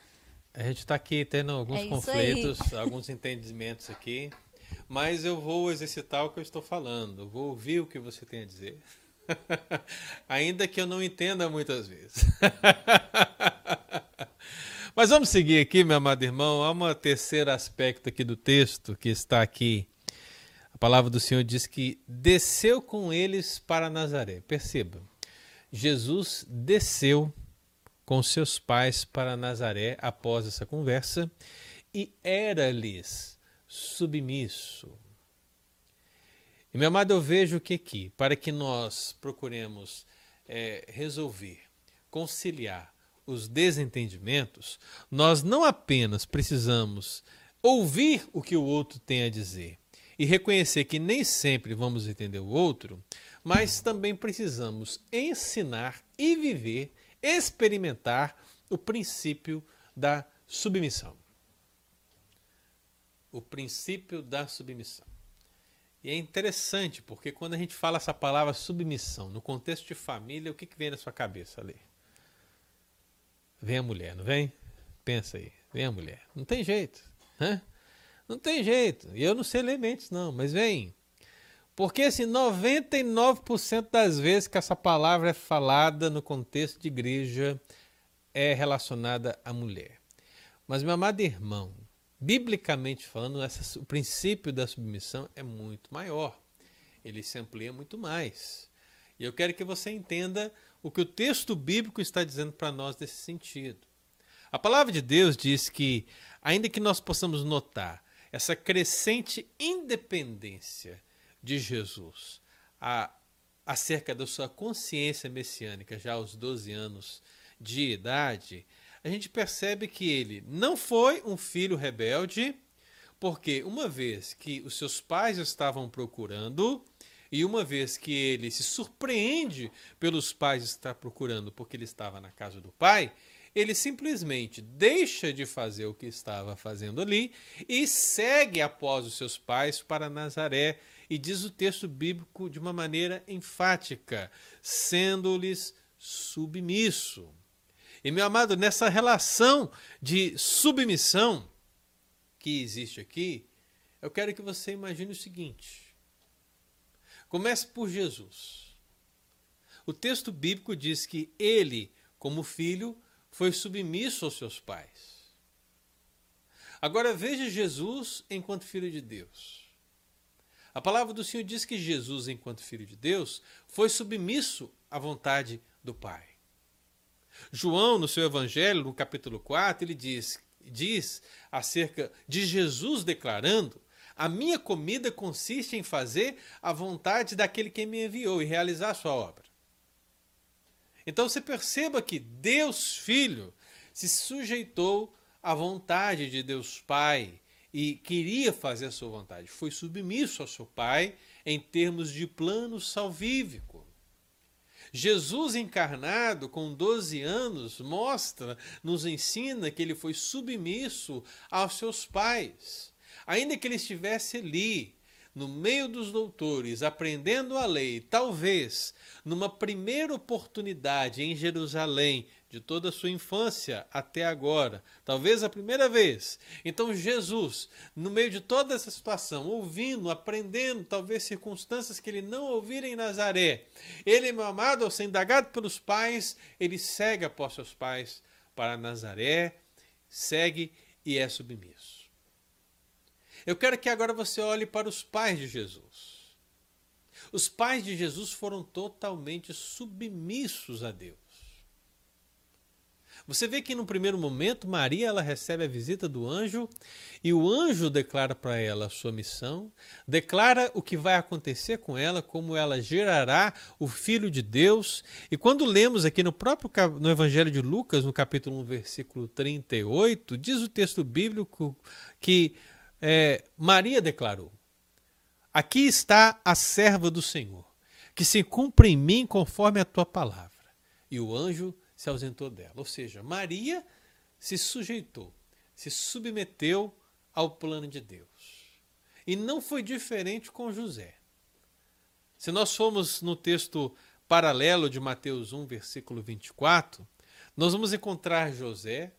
A gente está aqui tendo alguns é conflitos, <laughs> alguns entendimentos aqui, mas eu vou exercitar o que eu estou falando, vou ouvir o que você tem a dizer. <laughs> Ainda que eu não entenda muitas vezes. <laughs> Mas vamos seguir aqui, meu amado irmão. Há um terceiro aspecto aqui do texto que está aqui palavra do Senhor diz que desceu com eles para Nazaré. Perceba, Jesus desceu com seus pais para Nazaré após essa conversa e era-lhes submisso. E meu amado, eu vejo que aqui, para que nós procuremos é, resolver, conciliar os desentendimentos, nós não apenas precisamos ouvir o que o outro tem a dizer e reconhecer que nem sempre vamos entender o outro, mas também precisamos ensinar e viver, experimentar o princípio da submissão. O princípio da submissão. E é interessante, porque quando a gente fala essa palavra submissão, no contexto de família, o que, que vem na sua cabeça ali? Vem a mulher, não vem? Pensa aí, vem a mulher. Não tem jeito, né? Não tem jeito. E eu não sei ler mentes, não, mas vem. Porque assim, 99% das vezes que essa palavra é falada no contexto de igreja é relacionada à mulher. Mas, meu amado irmão, biblicamente falando, essa, o princípio da submissão é muito maior. Ele se amplia muito mais. E eu quero que você entenda o que o texto bíblico está dizendo para nós nesse sentido. A palavra de Deus diz que, ainda que nós possamos notar essa crescente independência de Jesus a, acerca da sua consciência messiânica já aos 12 anos de idade, a gente percebe que ele não foi um filho rebelde, porque uma vez que os seus pais estavam procurando, e uma vez que ele se surpreende pelos pais estar procurando porque ele estava na casa do pai, ele simplesmente deixa de fazer o que estava fazendo ali e segue após os seus pais para Nazaré. E diz o texto bíblico de uma maneira enfática, sendo-lhes submisso. E, meu amado, nessa relação de submissão que existe aqui, eu quero que você imagine o seguinte: comece por Jesus. O texto bíblico diz que ele, como filho, foi submisso aos seus pais. Agora veja Jesus enquanto filho de Deus. A palavra do Senhor diz que Jesus, enquanto filho de Deus, foi submisso à vontade do Pai. João, no seu Evangelho, no capítulo 4, ele diz, diz acerca de Jesus declarando: A minha comida consiste em fazer a vontade daquele que me enviou e realizar a sua obra. Então você perceba que Deus Filho se sujeitou à vontade de Deus Pai e queria fazer a sua vontade. Foi submisso ao seu Pai em termos de plano salvífico. Jesus encarnado com 12 anos mostra, nos ensina que ele foi submisso aos seus pais. Ainda que ele estivesse ali, no meio dos doutores, aprendendo a lei, talvez numa primeira oportunidade em Jerusalém, de toda a sua infância até agora, talvez a primeira vez. Então, Jesus, no meio de toda essa situação, ouvindo, aprendendo, talvez circunstâncias que ele não ouvira em Nazaré, ele, meu amado, ao ser indagado pelos pais, ele segue após seus pais para Nazaré, segue e é submisso. Eu quero que agora você olhe para os pais de Jesus. Os pais de Jesus foram totalmente submissos a Deus. Você vê que no primeiro momento Maria ela recebe a visita do anjo e o anjo declara para ela a sua missão, declara o que vai acontecer com ela, como ela gerará o filho de Deus. E quando lemos aqui no próprio no Evangelho de Lucas, no capítulo 1, versículo 38, diz o texto bíblico que é, Maria declarou: Aqui está a serva do Senhor, que se cumpre em mim conforme a tua palavra. E o anjo se ausentou dela. Ou seja, Maria se sujeitou, se submeteu ao plano de Deus. E não foi diferente com José. Se nós formos no texto paralelo de Mateus 1, versículo 24, nós vamos encontrar José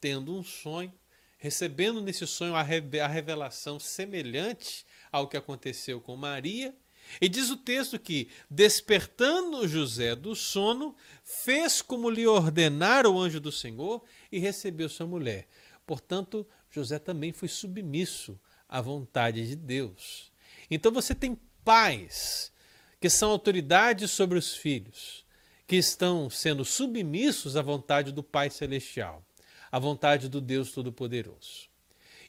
tendo um sonho, recebendo nesse sonho a revelação semelhante ao que aconteceu com Maria e diz o texto que, despertando José do sono, fez como lhe ordenara o anjo do Senhor e recebeu sua mulher. Portanto, José também foi submisso à vontade de Deus. Então você tem pais que são autoridades sobre os filhos, que estão sendo submissos à vontade do Pai Celestial, à vontade do Deus Todo-Poderoso.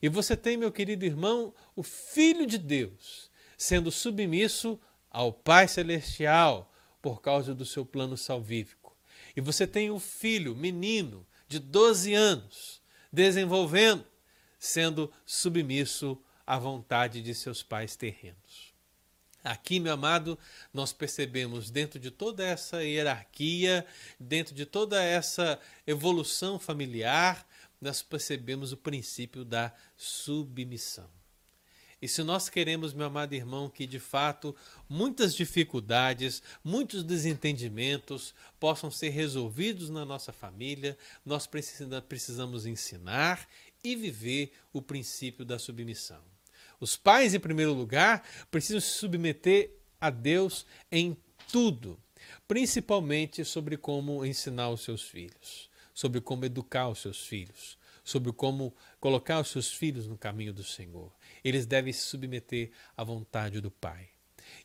E você tem, meu querido irmão, o Filho de Deus sendo submisso ao Pai Celestial por causa do seu plano salvífico. e você tem um filho, menino, de 12 anos, desenvolvendo, sendo submisso à vontade de seus pais terrenos. Aqui, meu amado, nós percebemos dentro de toda essa hierarquia, dentro de toda essa evolução familiar, nós percebemos o princípio da submissão. E se nós queremos, meu amado irmão, que de fato muitas dificuldades, muitos desentendimentos possam ser resolvidos na nossa família, nós precisamos ensinar e viver o princípio da submissão. Os pais, em primeiro lugar, precisam se submeter a Deus em tudo, principalmente sobre como ensinar os seus filhos, sobre como educar os seus filhos, sobre como colocar os seus filhos no caminho do Senhor eles devem se submeter à vontade do Pai.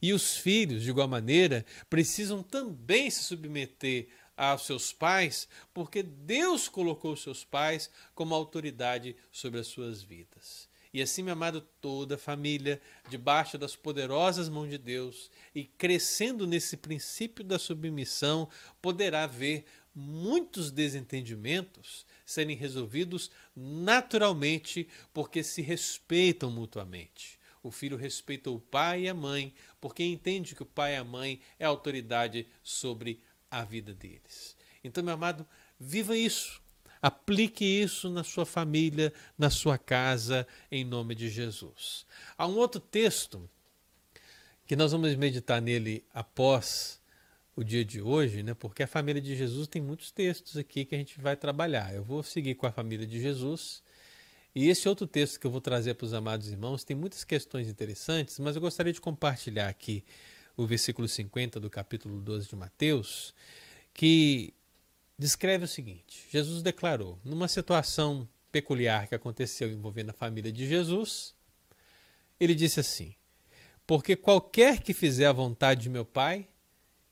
E os filhos, de igual maneira, precisam também se submeter aos seus pais, porque Deus colocou os seus pais como autoridade sobre as suas vidas. E assim, meu amado, toda a família, debaixo das poderosas mãos de Deus e crescendo nesse princípio da submissão, poderá ver muitos desentendimentos serem resolvidos naturalmente porque se respeitam mutuamente. O filho respeita o pai e a mãe porque entende que o pai e a mãe é a autoridade sobre a vida deles. Então, meu amado, viva isso. Aplique isso na sua família, na sua casa, em nome de Jesus. Há um outro texto que nós vamos meditar nele após o dia de hoje, né? Porque a família de Jesus tem muitos textos aqui que a gente vai trabalhar. Eu vou seguir com a família de Jesus. E esse outro texto que eu vou trazer para os amados irmãos tem muitas questões interessantes, mas eu gostaria de compartilhar aqui o versículo 50 do capítulo 12 de Mateus, que descreve o seguinte: Jesus declarou, numa situação peculiar que aconteceu envolvendo a família de Jesus, ele disse assim: Porque qualquer que fizer a vontade de meu Pai,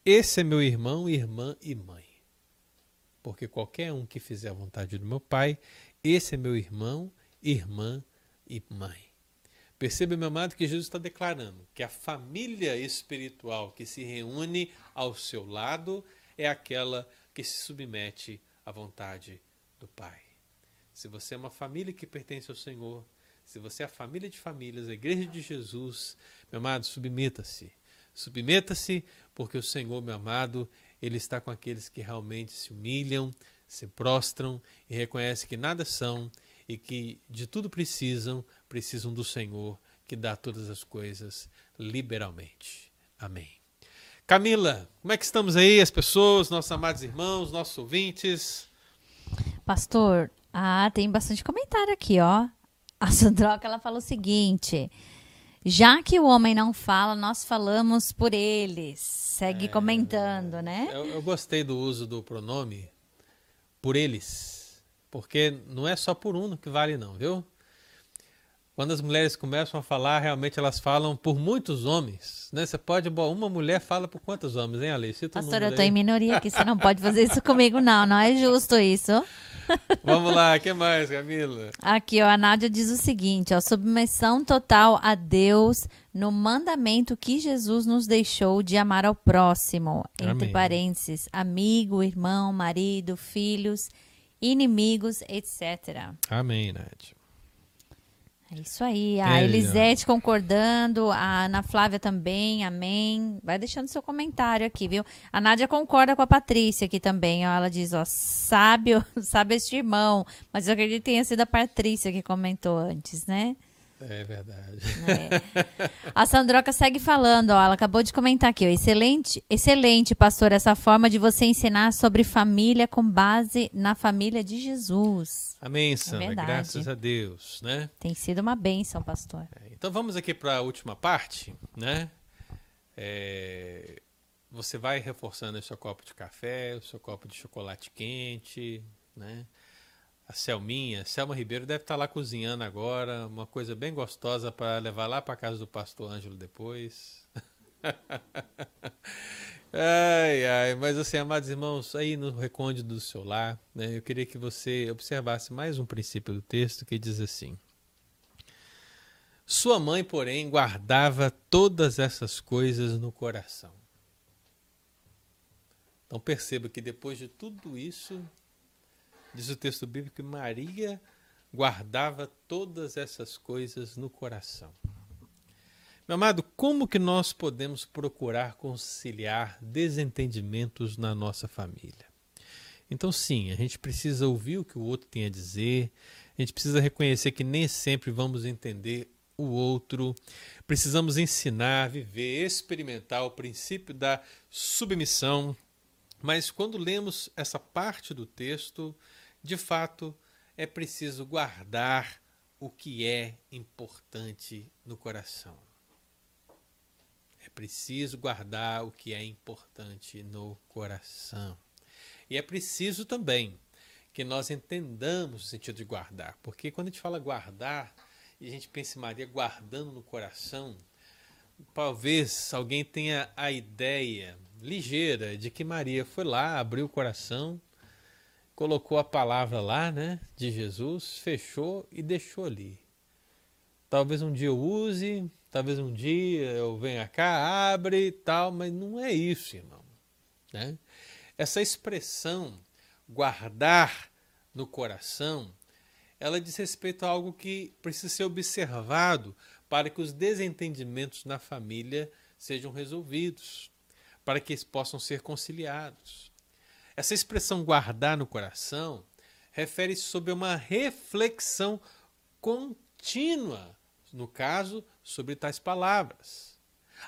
esse é meu irmão, irmã e mãe. Porque qualquer um que fizer a vontade do meu Pai, esse é meu irmão, irmã e mãe. Perceba, meu amado, que Jesus está declarando que a família espiritual que se reúne ao seu lado é aquela que se submete à vontade do Pai. Se você é uma família que pertence ao Senhor, se você é a família de famílias, a igreja de Jesus, meu amado, submeta-se. Submeta-se porque o Senhor, meu amado, Ele está com aqueles que realmente se humilham, se prostram e reconhecem que nada são e que de tudo precisam, precisam do Senhor que dá todas as coisas liberalmente. Amém. Camila, como é que estamos aí, as pessoas, nossos amados irmãos, nossos ouvintes? Pastor, ah, tem bastante comentário aqui, ó. A Sandroca, ela fala o seguinte: já que o homem não fala, nós falamos por eles. Segue é, comentando, né? Eu, eu, gostei do uso do pronome por eles, porque não é só por um que vale, não, viu? Quando as mulheres começam a falar, realmente elas falam por muitos homens, né? Você pode, bom, uma mulher fala por quantos homens, hein, Alice? Pastor, eu tô em minoria aqui, você não <laughs> pode fazer isso comigo, não. Não é justo isso. <laughs> Vamos lá, o que mais, Camila? Aqui, ó, a Nádia diz o seguinte, ó, submissão total a Deus no mandamento que Jesus nos deixou de amar ao próximo, entre Amém. parênteses, amigo, irmão, marido, filhos, inimigos, etc. Amém, Nádia. É isso aí. A é, Elisete concordando, a Ana Flávia também, amém. Vai deixando seu comentário aqui, viu? A Nádia concorda com a Patrícia aqui também. Ó. Ela diz, ó, sabe, <laughs> sabe este irmão. Mas eu acredito que tenha sido a Patrícia que comentou antes, né? É verdade. É. A Sandroca segue falando, ó, ela acabou de comentar aqui, ó, excelente, excelente, pastor, essa forma de você ensinar sobre família com base na família de Jesus. Amém, Sandra, é graças a Deus, né? Tem sido uma bênção, pastor. É, então vamos aqui para a última parte, né? É, você vai reforçando o seu copo de café, o seu copo de chocolate quente, né? a Selminha, Selma Ribeiro deve estar lá cozinhando agora, uma coisa bem gostosa para levar lá para casa do pastor Ângelo depois. <laughs> ai, ai, mas assim, amados irmãos, aí no recôndito do seu lar, né, eu queria que você observasse mais um princípio do texto que diz assim: Sua mãe, porém, guardava todas essas coisas no coração. Então perceba que depois de tudo isso, diz o texto bíblico que Maria guardava todas essas coisas no coração. Meu amado, como que nós podemos procurar conciliar desentendimentos na nossa família? Então, sim, a gente precisa ouvir o que o outro tem a dizer, a gente precisa reconhecer que nem sempre vamos entender o outro, precisamos ensinar, viver, experimentar o princípio da submissão. Mas quando lemos essa parte do texto, de fato, é preciso guardar o que é importante no coração. Preciso guardar o que é importante no coração. E é preciso também que nós entendamos o sentido de guardar, porque quando a gente fala guardar e a gente pensa em Maria guardando no coração, talvez alguém tenha a ideia ligeira de que Maria foi lá, abriu o coração, colocou a palavra lá, né, de Jesus, fechou e deixou ali. Talvez um dia eu use, talvez um dia eu venha cá, abre e tal, mas não é isso, irmão. Né? Essa expressão guardar no coração, ela diz respeito a algo que precisa ser observado para que os desentendimentos na família sejam resolvidos, para que eles possam ser conciliados. Essa expressão guardar no coração refere-se sobre uma reflexão contínua, no caso, sobre tais palavras.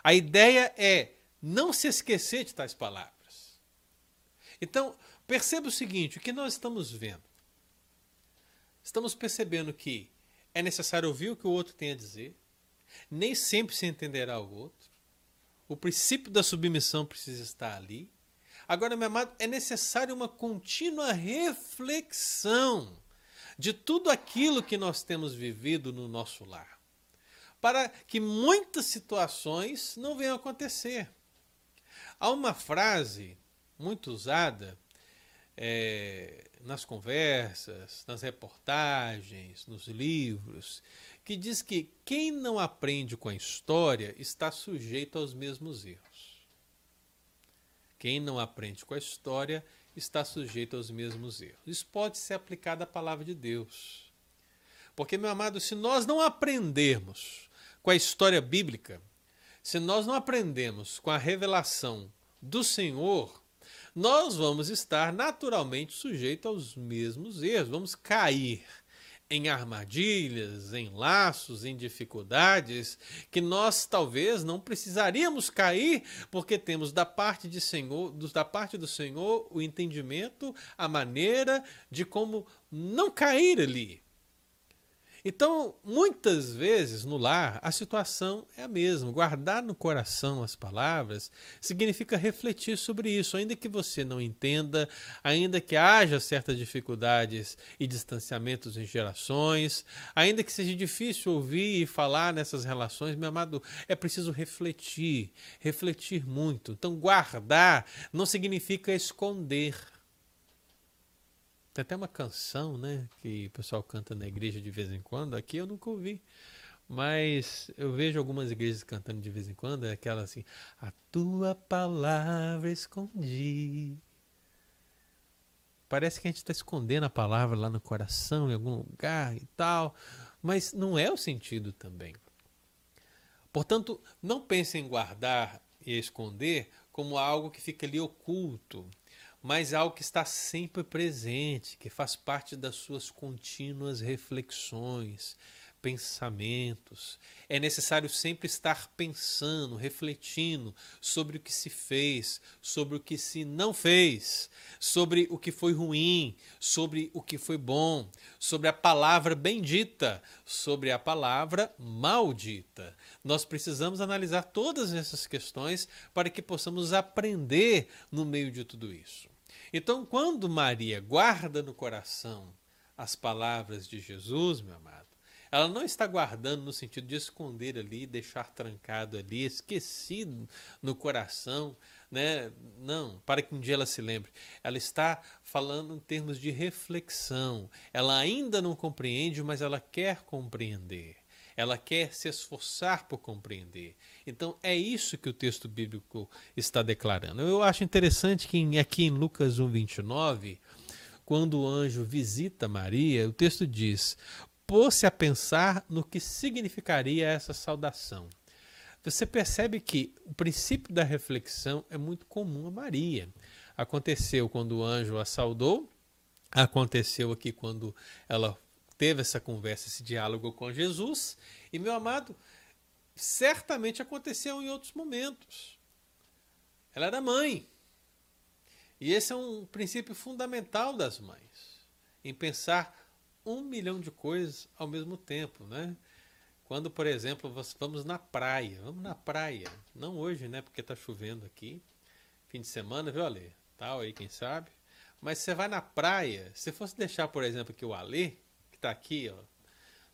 A ideia é não se esquecer de tais palavras. Então, perceba o seguinte: o que nós estamos vendo? Estamos percebendo que é necessário ouvir o que o outro tem a dizer, nem sempre se entenderá o outro, o princípio da submissão precisa estar ali. Agora, meu amado, é necessário uma contínua reflexão de tudo aquilo que nós temos vivido no nosso lar, para que muitas situações não venham a acontecer. Há uma frase muito usada é, nas conversas, nas reportagens, nos livros, que diz que quem não aprende com a história está sujeito aos mesmos erros. Quem não aprende com a história está sujeito aos mesmos erros. Isso pode ser aplicado à palavra de Deus. Porque, meu amado, se nós não aprendermos com a história bíblica, se nós não aprendemos com a revelação do Senhor, nós vamos estar naturalmente sujeitos aos mesmos erros, vamos cair em armadilhas, em laços, em dificuldades que nós talvez não precisaríamos cair, porque temos da parte de Senhor, da parte do Senhor o entendimento, a maneira de como não cair ali. Então, muitas vezes no lar, a situação é a mesma. Guardar no coração as palavras significa refletir sobre isso, ainda que você não entenda, ainda que haja certas dificuldades e distanciamentos em gerações, ainda que seja difícil ouvir e falar nessas relações, meu amado, é preciso refletir, refletir muito. Então, guardar não significa esconder. Tem até uma canção, né, que o pessoal canta na igreja de vez em quando. Aqui eu nunca ouvi. Mas eu vejo algumas igrejas cantando de vez em quando, é aquela assim: A tua palavra escondi. Parece que a gente está escondendo a palavra lá no coração, em algum lugar e tal. Mas não é o sentido também. Portanto, não pense em guardar e esconder como algo que fica ali oculto, mas algo que está sempre presente, que faz parte das suas contínuas reflexões, pensamentos. É necessário sempre estar pensando, refletindo sobre o que se fez, sobre o que se não fez, sobre o que foi ruim, sobre o que foi bom, sobre a palavra bendita, sobre a palavra maldita. Nós precisamos analisar todas essas questões para que possamos aprender no meio de tudo isso. Então, quando Maria guarda no coração as palavras de Jesus, meu amado, ela não está guardando no sentido de esconder ali, deixar trancado ali, esquecido no coração, né? Não, para que um dia ela se lembre. Ela está falando em termos de reflexão. Ela ainda não compreende, mas ela quer compreender. Ela quer se esforçar por compreender. Então é isso que o texto bíblico está declarando. Eu acho interessante que aqui em Lucas 1:29, quando o anjo visita Maria, o texto diz: "Pôs-se a pensar no que significaria essa saudação". Você percebe que o princípio da reflexão é muito comum a Maria. Aconteceu quando o anjo a saudou, aconteceu aqui quando ela teve essa conversa, esse diálogo com Jesus. E, meu amado, certamente aconteceu em outros momentos. Ela era mãe. E esse é um princípio fundamental das mães, em pensar um milhão de coisas ao mesmo tempo, né? Quando, por exemplo, vamos na praia, vamos na praia, não hoje, né? Porque está chovendo aqui, fim de semana, viu, Ale? Tal aí, quem sabe? Mas você vai na praia, se fosse deixar, por exemplo, aqui o Ale, tá aqui, ó.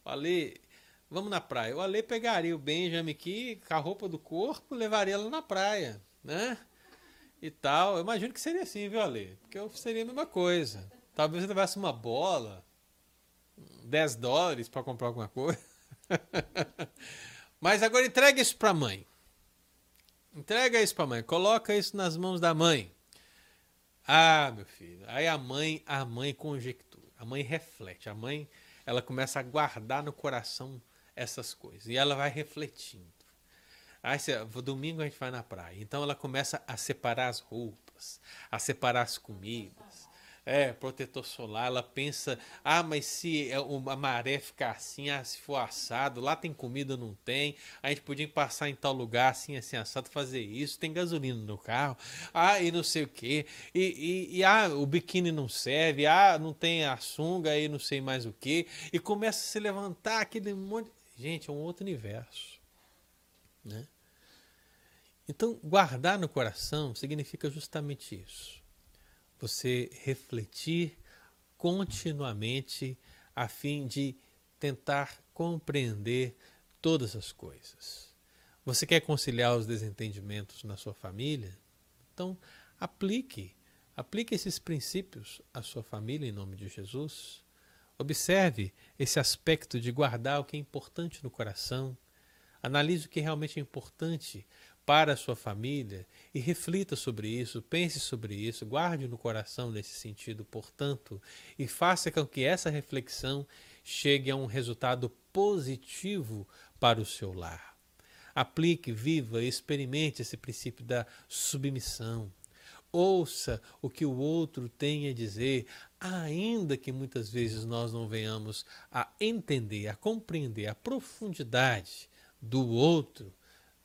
O Ale, vamos na praia. O Ale pegaria o Benjamin aqui com a roupa do corpo, levaria ela na praia, né? E tal. Eu imagino que seria assim, viu, Ale? Porque eu seria a mesma coisa. Talvez eu levasse uma bola, 10 dólares para comprar alguma coisa. <laughs> Mas agora entrega isso para a mãe. Entrega isso para a mãe. Coloca isso nas mãos da mãe. Ah, meu filho. Aí a mãe, a mãe conjectura. A mãe reflete. A mãe ela começa a guardar no coração essas coisas. E ela vai refletindo. Aí, domingo a gente vai na praia. Então ela começa a separar as roupas, a separar as comidas, é, protetor solar, ela pensa, ah, mas se é a maré ficar assim, ah, se for assado, lá tem comida, não tem, a gente podia passar em tal lugar, assim, assim, assado, fazer isso, tem gasolina no carro, ah, e não sei o que, e, e, ah, o biquíni não serve, ah, não tem a sunga, e não sei mais o que, e começa a se levantar aquele monte, gente, é um outro universo, né? Então, guardar no coração significa justamente isso você refletir continuamente a fim de tentar compreender todas as coisas. Você quer conciliar os desentendimentos na sua família? Então, aplique, aplique esses princípios à sua família em nome de Jesus. Observe esse aspecto de guardar o que é importante no coração. Analise o que realmente é importante para a sua família e reflita sobre isso, pense sobre isso, guarde no coração nesse sentido, portanto, e faça com que essa reflexão chegue a um resultado positivo para o seu lar. Aplique, viva, experimente esse princípio da submissão. Ouça o que o outro tem a dizer, ainda que muitas vezes nós não venhamos a entender, a compreender a profundidade do outro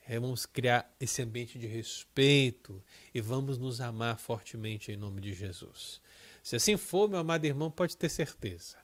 é, vamos criar esse ambiente de respeito e vamos nos amar fortemente em nome de Jesus. Se assim for, meu amado irmão, pode ter certeza.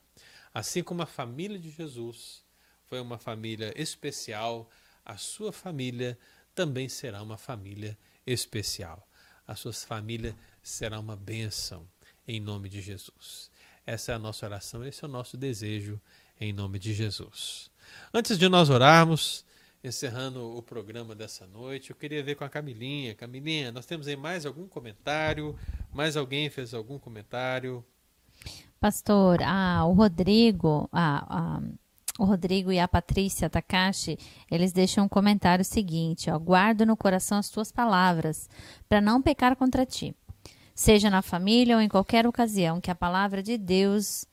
Assim como a família de Jesus foi uma família especial, a sua família também será uma família especial. A sua família será uma bênção em nome de Jesus. Essa é a nossa oração, esse é o nosso desejo em nome de Jesus. Antes de nós orarmos, encerrando o programa dessa noite. Eu queria ver com a Camilinha. Camilinha, nós temos aí mais algum comentário? Mais alguém fez algum comentário? Pastor, ah, o Rodrigo, ah, ah, o Rodrigo e a Patrícia Takashi, eles deixam um comentário seguinte: ó, guardo no coração as tuas palavras, para não pecar contra ti. Seja na família ou em qualquer ocasião, que a palavra de Deus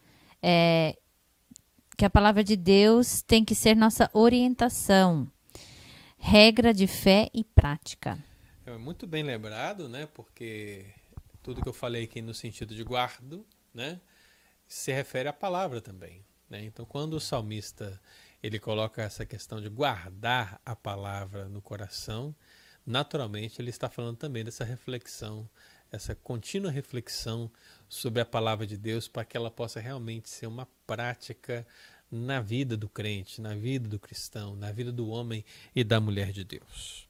é, que a palavra de Deus tem que ser nossa orientação regra de fé e prática. É muito bem lembrado, né? Porque tudo que eu falei aqui no sentido de guardo, né? Se refere à palavra também. Né? Então, quando o salmista ele coloca essa questão de guardar a palavra no coração, naturalmente ele está falando também dessa reflexão, essa contínua reflexão sobre a palavra de Deus para que ela possa realmente ser uma prática na vida do crente, na vida do cristão, na vida do homem e da mulher de Deus.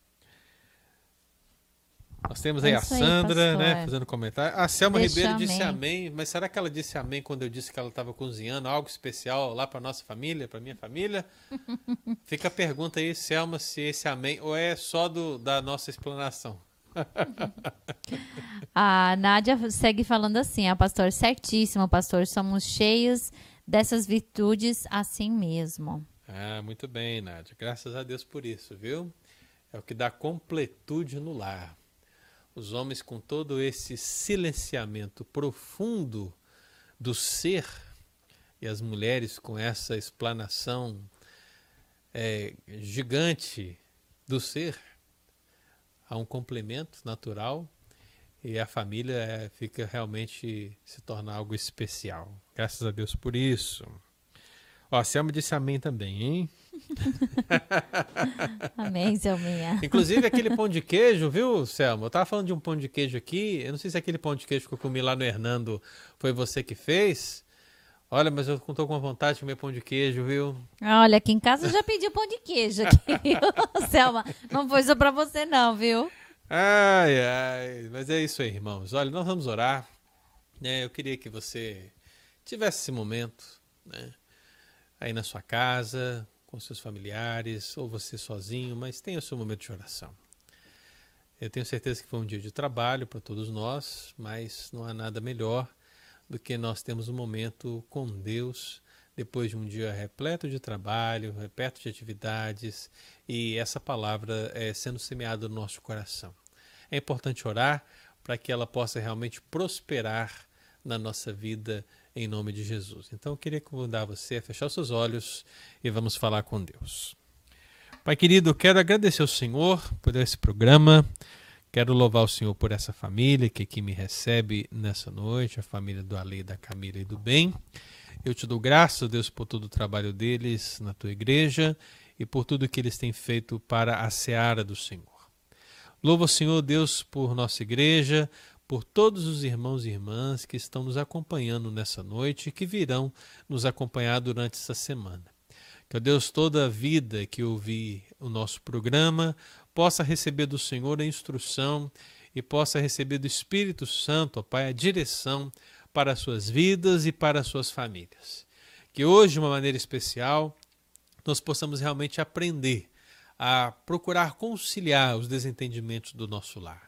Nós temos aí é a Sandra, aí, né, fazendo comentário. A Selma Deixa Ribeiro disse amém. mas será que ela disse amém quando eu disse que ela estava cozinhando algo especial lá para nossa família, para minha família? <laughs> Fica a pergunta aí, Selma, se esse amém ou é só do, da nossa explanação. <laughs> a Nádia segue falando assim, a pastor, certíssimo, pastor, somos cheios dessas virtudes assim mesmo. Ah, muito bem, Nádia. Graças a Deus por isso, viu? É o que dá completude no lar. Os homens com todo esse silenciamento profundo do ser e as mulheres com essa explanação é, gigante do ser, há um complemento natural e a família é, fica realmente se torna algo especial. Graças a Deus por isso. Ó, a Selma disse amém também, hein? <laughs> amém, Selminha. Inclusive aquele pão de queijo, viu, Selma? Eu tava falando de um pão de queijo aqui. Eu não sei se aquele pão de queijo que eu comi lá no Hernando foi você que fez. Olha, mas eu estou com vontade de comer pão de queijo, viu? Olha, aqui em casa eu já pedi pão de queijo aqui, <laughs> Selma. Não foi só para você não, viu? Ai, ai. Mas é isso aí, irmãos. Olha, nós vamos orar. Né? Eu queria que você tivesse esse momento, né? Aí na sua casa, com seus familiares, ou você sozinho, mas tenha o seu momento de oração. Eu tenho certeza que foi um dia de trabalho para todos nós, mas não há nada melhor do que nós temos um momento com Deus depois de um dia repleto de trabalho, repleto de atividades e essa palavra é, sendo semeada no nosso coração. É importante orar para que ela possa realmente prosperar na nossa vida em nome de Jesus. Então eu queria convidar você a fechar seus olhos e vamos falar com Deus. Pai querido, quero agradecer ao Senhor por esse programa. Quero louvar o Senhor por essa família que aqui me recebe nessa noite, a família do Ale, da Camila e do Bem. Eu te dou graças, Deus, por todo o trabalho deles na tua igreja e por tudo que eles têm feito para a seara do Senhor. Louvo o Senhor, Deus, por nossa igreja, por todos os irmãos e irmãs que estão nos acompanhando nessa noite e que virão nos acompanhar durante essa semana. Que, ó Deus, toda a vida que ouvir o nosso programa possa receber do Senhor a instrução e possa receber do Espírito Santo, ó Pai, a direção para as suas vidas e para as suas famílias. Que hoje, de uma maneira especial, nós possamos realmente aprender a procurar conciliar os desentendimentos do nosso lar.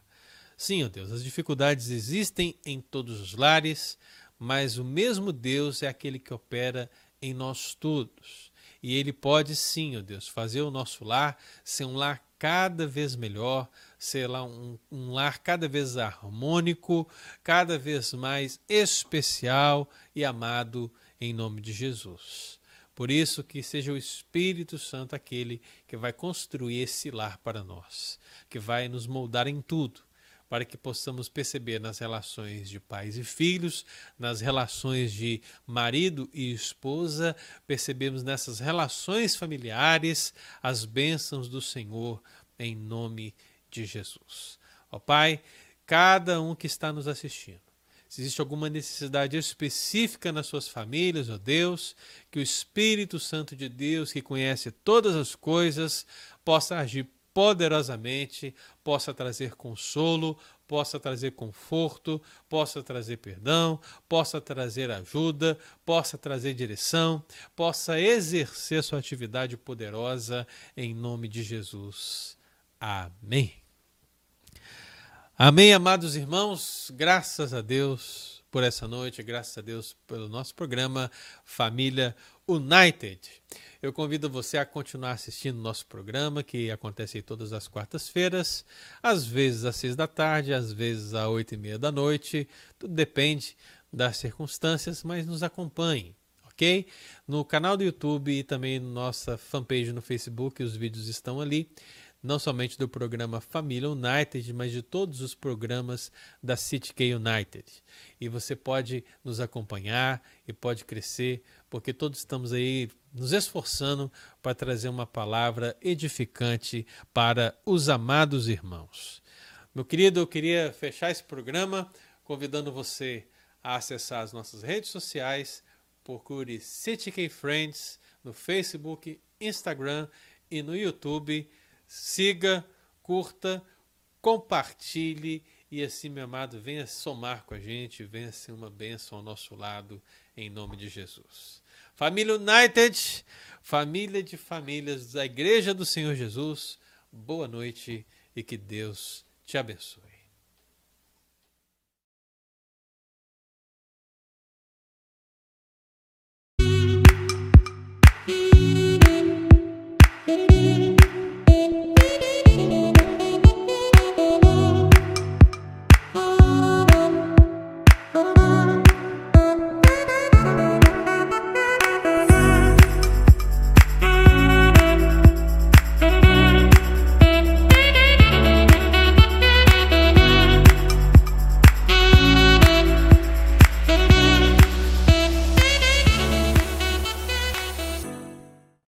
Sim, ó Deus, as dificuldades existem em todos os lares, mas o mesmo Deus é aquele que opera em nós todos. E ele pode sim, ó Deus, fazer o nosso lar ser um lar cada vez melhor, ser lá um, um, lar cada vez harmônico, cada vez mais especial e amado em nome de Jesus. Por isso que seja o Espírito Santo aquele que vai construir esse lar para nós, que vai nos moldar em tudo, para que possamos perceber nas relações de pais e filhos, nas relações de marido e esposa, percebemos nessas relações familiares as bênçãos do Senhor em nome de Jesus. Ó Pai, cada um que está nos assistindo, se existe alguma necessidade específica nas suas famílias, ó Deus, que o Espírito Santo de Deus, que conhece todas as coisas, possa agir poderosamente, possa trazer consolo, possa trazer conforto, possa trazer perdão, possa trazer ajuda, possa trazer direção, possa exercer sua atividade poderosa em nome de Jesus. Amém. Amém, amados irmãos, graças a Deus por essa noite, graças a Deus pelo nosso programa Família United. Eu convido você a continuar assistindo nosso programa, que acontece todas as quartas-feiras, às vezes às seis da tarde, às vezes às oito e meia da noite, tudo depende das circunstâncias, mas nos acompanhe, ok? No canal do YouTube e também nossa fanpage no Facebook, os vídeos estão ali não somente do programa Família United, mas de todos os programas da CityK United. E você pode nos acompanhar e pode crescer, porque todos estamos aí nos esforçando para trazer uma palavra edificante para os amados irmãos. Meu querido, eu queria fechar esse programa convidando você a acessar as nossas redes sociais. Procure CityK Friends no Facebook, Instagram e no YouTube siga, curta, compartilhe e assim, meu amado, venha somar com a gente, venha ser uma bênção ao nosso lado, em nome de Jesus. Família United, família de famílias da Igreja do Senhor Jesus, boa noite e que Deus te abençoe.